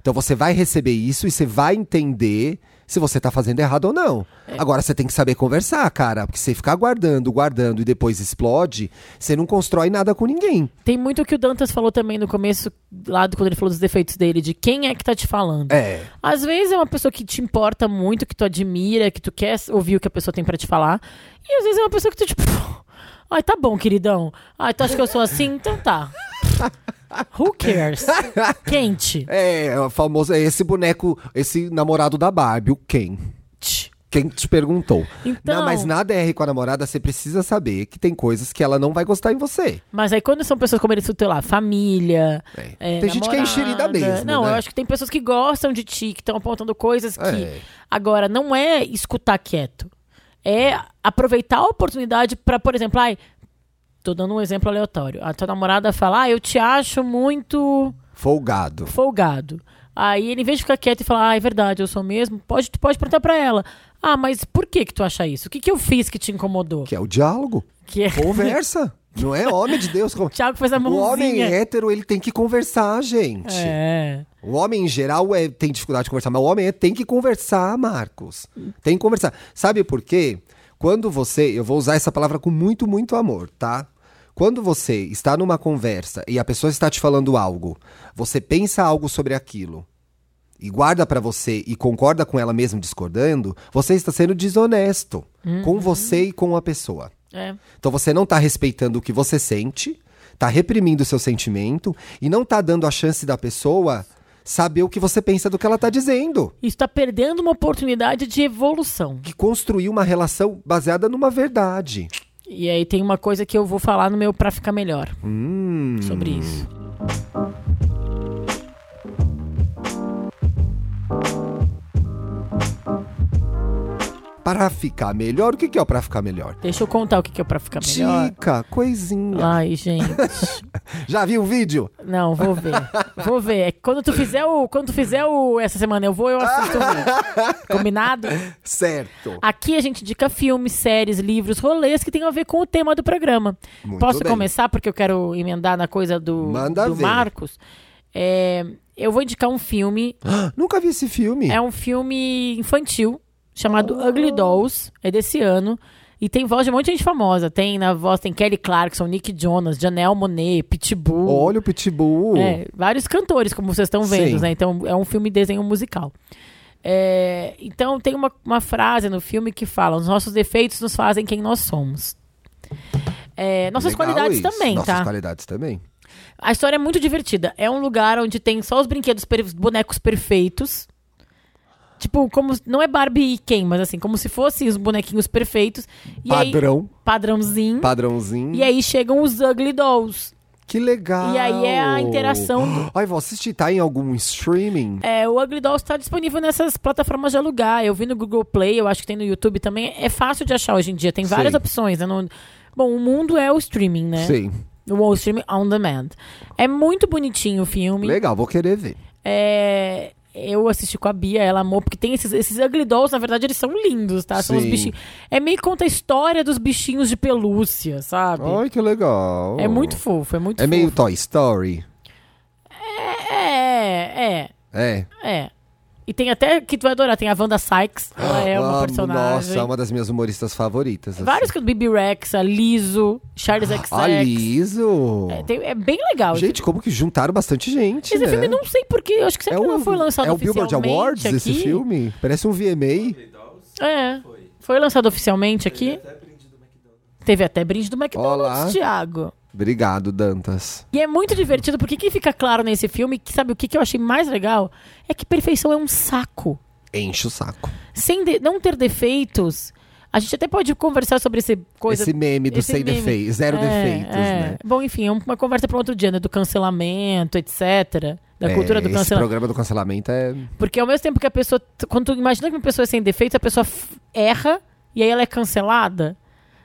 Então você vai receber isso e você vai entender se você tá fazendo errado ou não. Agora você tem que saber conversar, cara. Porque você ficar guardando, guardando e depois explode, você não constrói nada com ninguém. Tem muito o que o Dantas falou também no começo, lá do- quando ele falou dos defeitos dele, de quem é que tá te falando. É. Às vezes é uma pessoa que te importa muito, que tu admira, que tu quer ouvir o que a pessoa tem pra te falar. E às vezes é uma pessoa que tu, tipo, ai, tá bom, queridão. Ai, tu acha que eu sou assim? Então tá. Who cares? Quente. É, é o famoso, é esse boneco, esse namorado da Barbie, o Ken. Tch. Quem te perguntou? Então- Não, mas na DR com a namorada, você precisa saber que tem coisas que ela não vai gostar em você. Mas aí quando são pessoas como ele citou lá, família. É. é, tem gente que é namorada. enxerida mesmo. Não, né? eu acho que tem pessoas que gostam de ti, que estão apontando coisas que. É. Agora, não é escutar quieto. É aproveitar a oportunidade pra, por exemplo, ai, tô dando um exemplo aleatório. A tua namorada fala, ah, eu te acho muito Folgado. folgado. Aí ele, em vez de ficar quieto e falar, ah, é verdade, eu sou mesmo, pode, tu pode perguntar pra ela. Ah, mas por que que tu acha isso? O que que eu fiz que te incomodou? Que é o diálogo. Que é... Conversa. Não é homem de Deus. O Thiago fez a O homem mãozinha. hétero, ele tem que conversar, gente. É. O homem, em geral, é, tem dificuldade de conversar, mas o homem é- tem que conversar, Marcos. Tem que conversar. Sabe por quê? Quando você. Eu vou usar essa palavra com muito, muito amor, tá? Quando você está numa conversa e a pessoa está te falando algo, você pensa algo sobre aquilo e guarda pra você e concorda com ela mesmo discordando, você está sendo desonesto com você e com a pessoa. É. Então você não tá respeitando o que você sente, tá reprimindo o seu sentimento e não tá dando a chance da pessoa saber o que você pensa do que ela tá dizendo. Isso tá perdendo uma oportunidade de evolução. Que construir uma relação baseada numa verdade. E aí tem uma coisa que eu vou falar no meu Pra Ficar Melhor Hum. sobre isso. Para ficar melhor, o que que é o para ficar melhor? Deixa eu contar o que que é Pra Ficar Melhor. Dica, coisinha. Ai, gente. Já viu o vídeo? Não, vou ver. Vou ver. É Quando tu fizer o. Quando tu fizer o. Essa semana eu vou, eu assisto o vídeo. Combinado? Certo. Aqui a gente indica filmes, séries, livros, rolês que tem a ver com o tema do programa. Muito Posso bem. começar porque eu quero emendar na coisa do, Manda do ver. Marcos? É, eu vou indicar um filme. Nunca vi esse filme. É um filme infantil chamado Ugly Dolls. É desse ano. E tem voz de um monte de gente famosa. Tem na voz, tem Kelly Clarkson, Nick Jonas, Janelle Monet, Pitbull. Olha o Pitbull. É, vários cantores, como vocês estão vendo, Sim. né? Então é um filme desenho musical. É, então tem uma, uma frase no filme que fala: os nossos defeitos nos fazem quem nós somos. É, nossas Legal qualidades isso. também, Nossas tá? qualidades também. A história é muito divertida. É um lugar onde tem só os brinquedos, bonecos perfeitos. Tipo, como. Não é Barbie e Ken, mas assim, como se fossem os bonequinhos perfeitos. E aí, Padrão. padrãozinho. Padrãozinho. E aí chegam os Ugly Dolls. Que legal. E aí é a interação Ai, vou assistir. Tá em algum streaming? É, o Ugly Dolls está disponível nessas plataformas de alugar. Eu vi no Google Play, eu acho que tem no YouTube também. É fácil de achar hoje em dia, tem várias Sim. opções. Né? Não- Bom, o mundo é o streaming, né? Sim. O streaming on demand. É muito bonitinho o filme. Legal, vou querer ver. É, eu assisti com a Bia, ela amou, porque tem esses, esses Ugly Dolls, na verdade, eles são lindos, tá? São os Sim. bichinhos. É meio que conta a história dos bichinhos de pelúcia, sabe? Ai, que legal. É muito fofo, é muito É fofo. meio Toy Story. É, é, É. é. E tem até que tu vai adorar, tem a Wanda Sykes, ela é uma Amo, personagem. Nossa, é uma das minhas humoristas favoritas. assim. Vários que Bibi Rex, a Liso, Charles XX. A Liso. É, tem- é bem legal. Gente, como que juntaram bastante gente, esse né? filme não sei porquê, eu acho que sempre é não o, foi lançado é o Billboard oficialmente Awards aqui. esse filme? Parece um VMA. É. Foi lançado oficialmente aqui. Teve até brinde do McDonald's, Olá. Thiago. Obrigado, Dantas. E é muito divertido, porque que fica claro nesse filme, que sabe o que, que eu achei mais legal? É que perfeição é um saco. Enche o saco. Sem de- não ter defeitos, a gente até pode conversar sobre esse coisa. Esse meme do esse sem defeitos, zero É, defeitos, é. né? Bom, enfim, é uma conversa para outro dia, né? Do cancelamento, etc. Da É, cultura do esse cancelamento. programa do cancelamento é... Porque ao mesmo tempo que a pessoa. Quando tu imagina que uma pessoa é sem defeitos, a pessoa erra e aí ela é cancelada.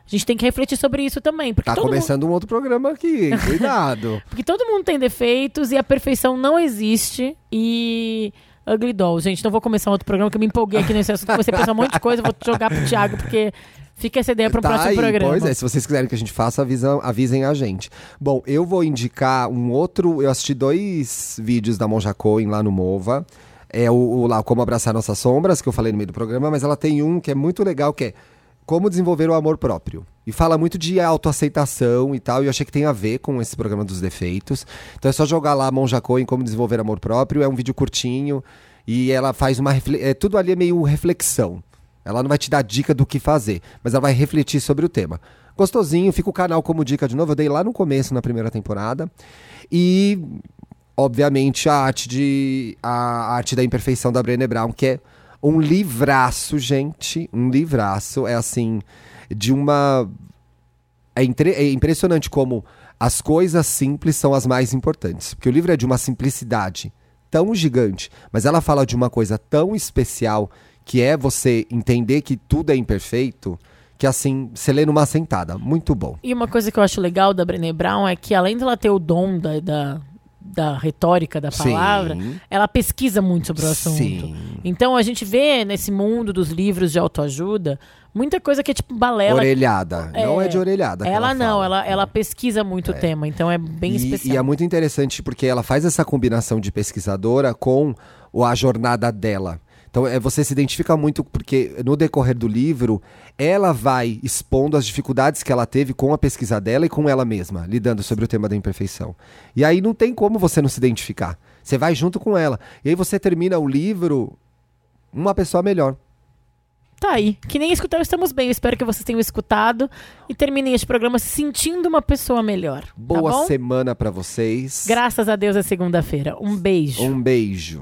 A gente tem que refletir sobre isso também. Porque, Tá todo, mundo, começando um outro programa aqui, hein? Cuidado. porque todo mundo tem defeitos e a perfeição não existe. E. Ugly Dolls, gente, não vou começar um outro programa que eu me empolguei aqui nesse assunto. Você pensa um monte de coisa, eu vou jogar pro Thiago, porque Fica essa ideia para um Tá próximo aí, programa. Pois é, se vocês quiserem que a gente faça, avisam, avisem a gente. Bom, eu vou indicar um outro. Eu assisti dois vídeos da Monja Coen lá no Mova. É o, o lá Como Abraçar Nossas Sombras, que eu falei no meio do programa, mas ela tem um que é muito legal, que é Como Desenvolver o Amor Próprio. E fala muito de autoaceitação e tal, e eu achei que tem a ver com esse programa dos defeitos. Então é só jogar lá Monja Coen Como Desenvolver Amor Próprio, é um vídeo curtinho, e ela faz uma. refle- É, tudo ali é meio reflexão. Ela não vai te dar dica do que fazer, mas ela vai refletir sobre o tema. Gostosinho, fica o canal como dica de novo. Eu dei lá no começo, na primeira temporada. E, obviamente, a arte, de, a arte da imperfeição da Brené Brown, que é um livraço, gente. Um livraço. É assim, de uma. É, entre- é impressionante como as coisas simples são as mais importantes. Porque o livro é de uma simplicidade tão gigante, mas ela fala de uma coisa tão especial que é você entender que tudo é imperfeito, que assim, você lê numa sentada. Muito bom. E uma coisa que eu acho legal da Brené Brown é que, além dela ter o dom da, da, da retórica da palavra, Sim. ela pesquisa muito sobre o assunto. Sim. Então a gente vê nesse mundo dos livros de autoajuda muita coisa que é tipo balela. Orelhada. não é de orelhada. que Ela, não, fala. ela, ela pesquisa muito o tema, então é bem E, especial. e é muito interessante porque ela faz essa combinação de pesquisadora com a jornada dela. Então é, você se identifica muito porque no decorrer do livro ela vai expondo as dificuldades que ela teve com a pesquisa dela e com ela mesma, lidando sobre o tema da imperfeição. E aí não tem como você não se identificar. Você vai junto com ela. E aí você termina o livro uma pessoa melhor. Tá aí. Que nem escutaram, estamos bem. Eu espero que vocês tenham escutado e terminem este programa se sentindo uma pessoa melhor. Boa tá semana pra vocês. Graças a Deus é segunda-feira. Um beijo. Um beijo.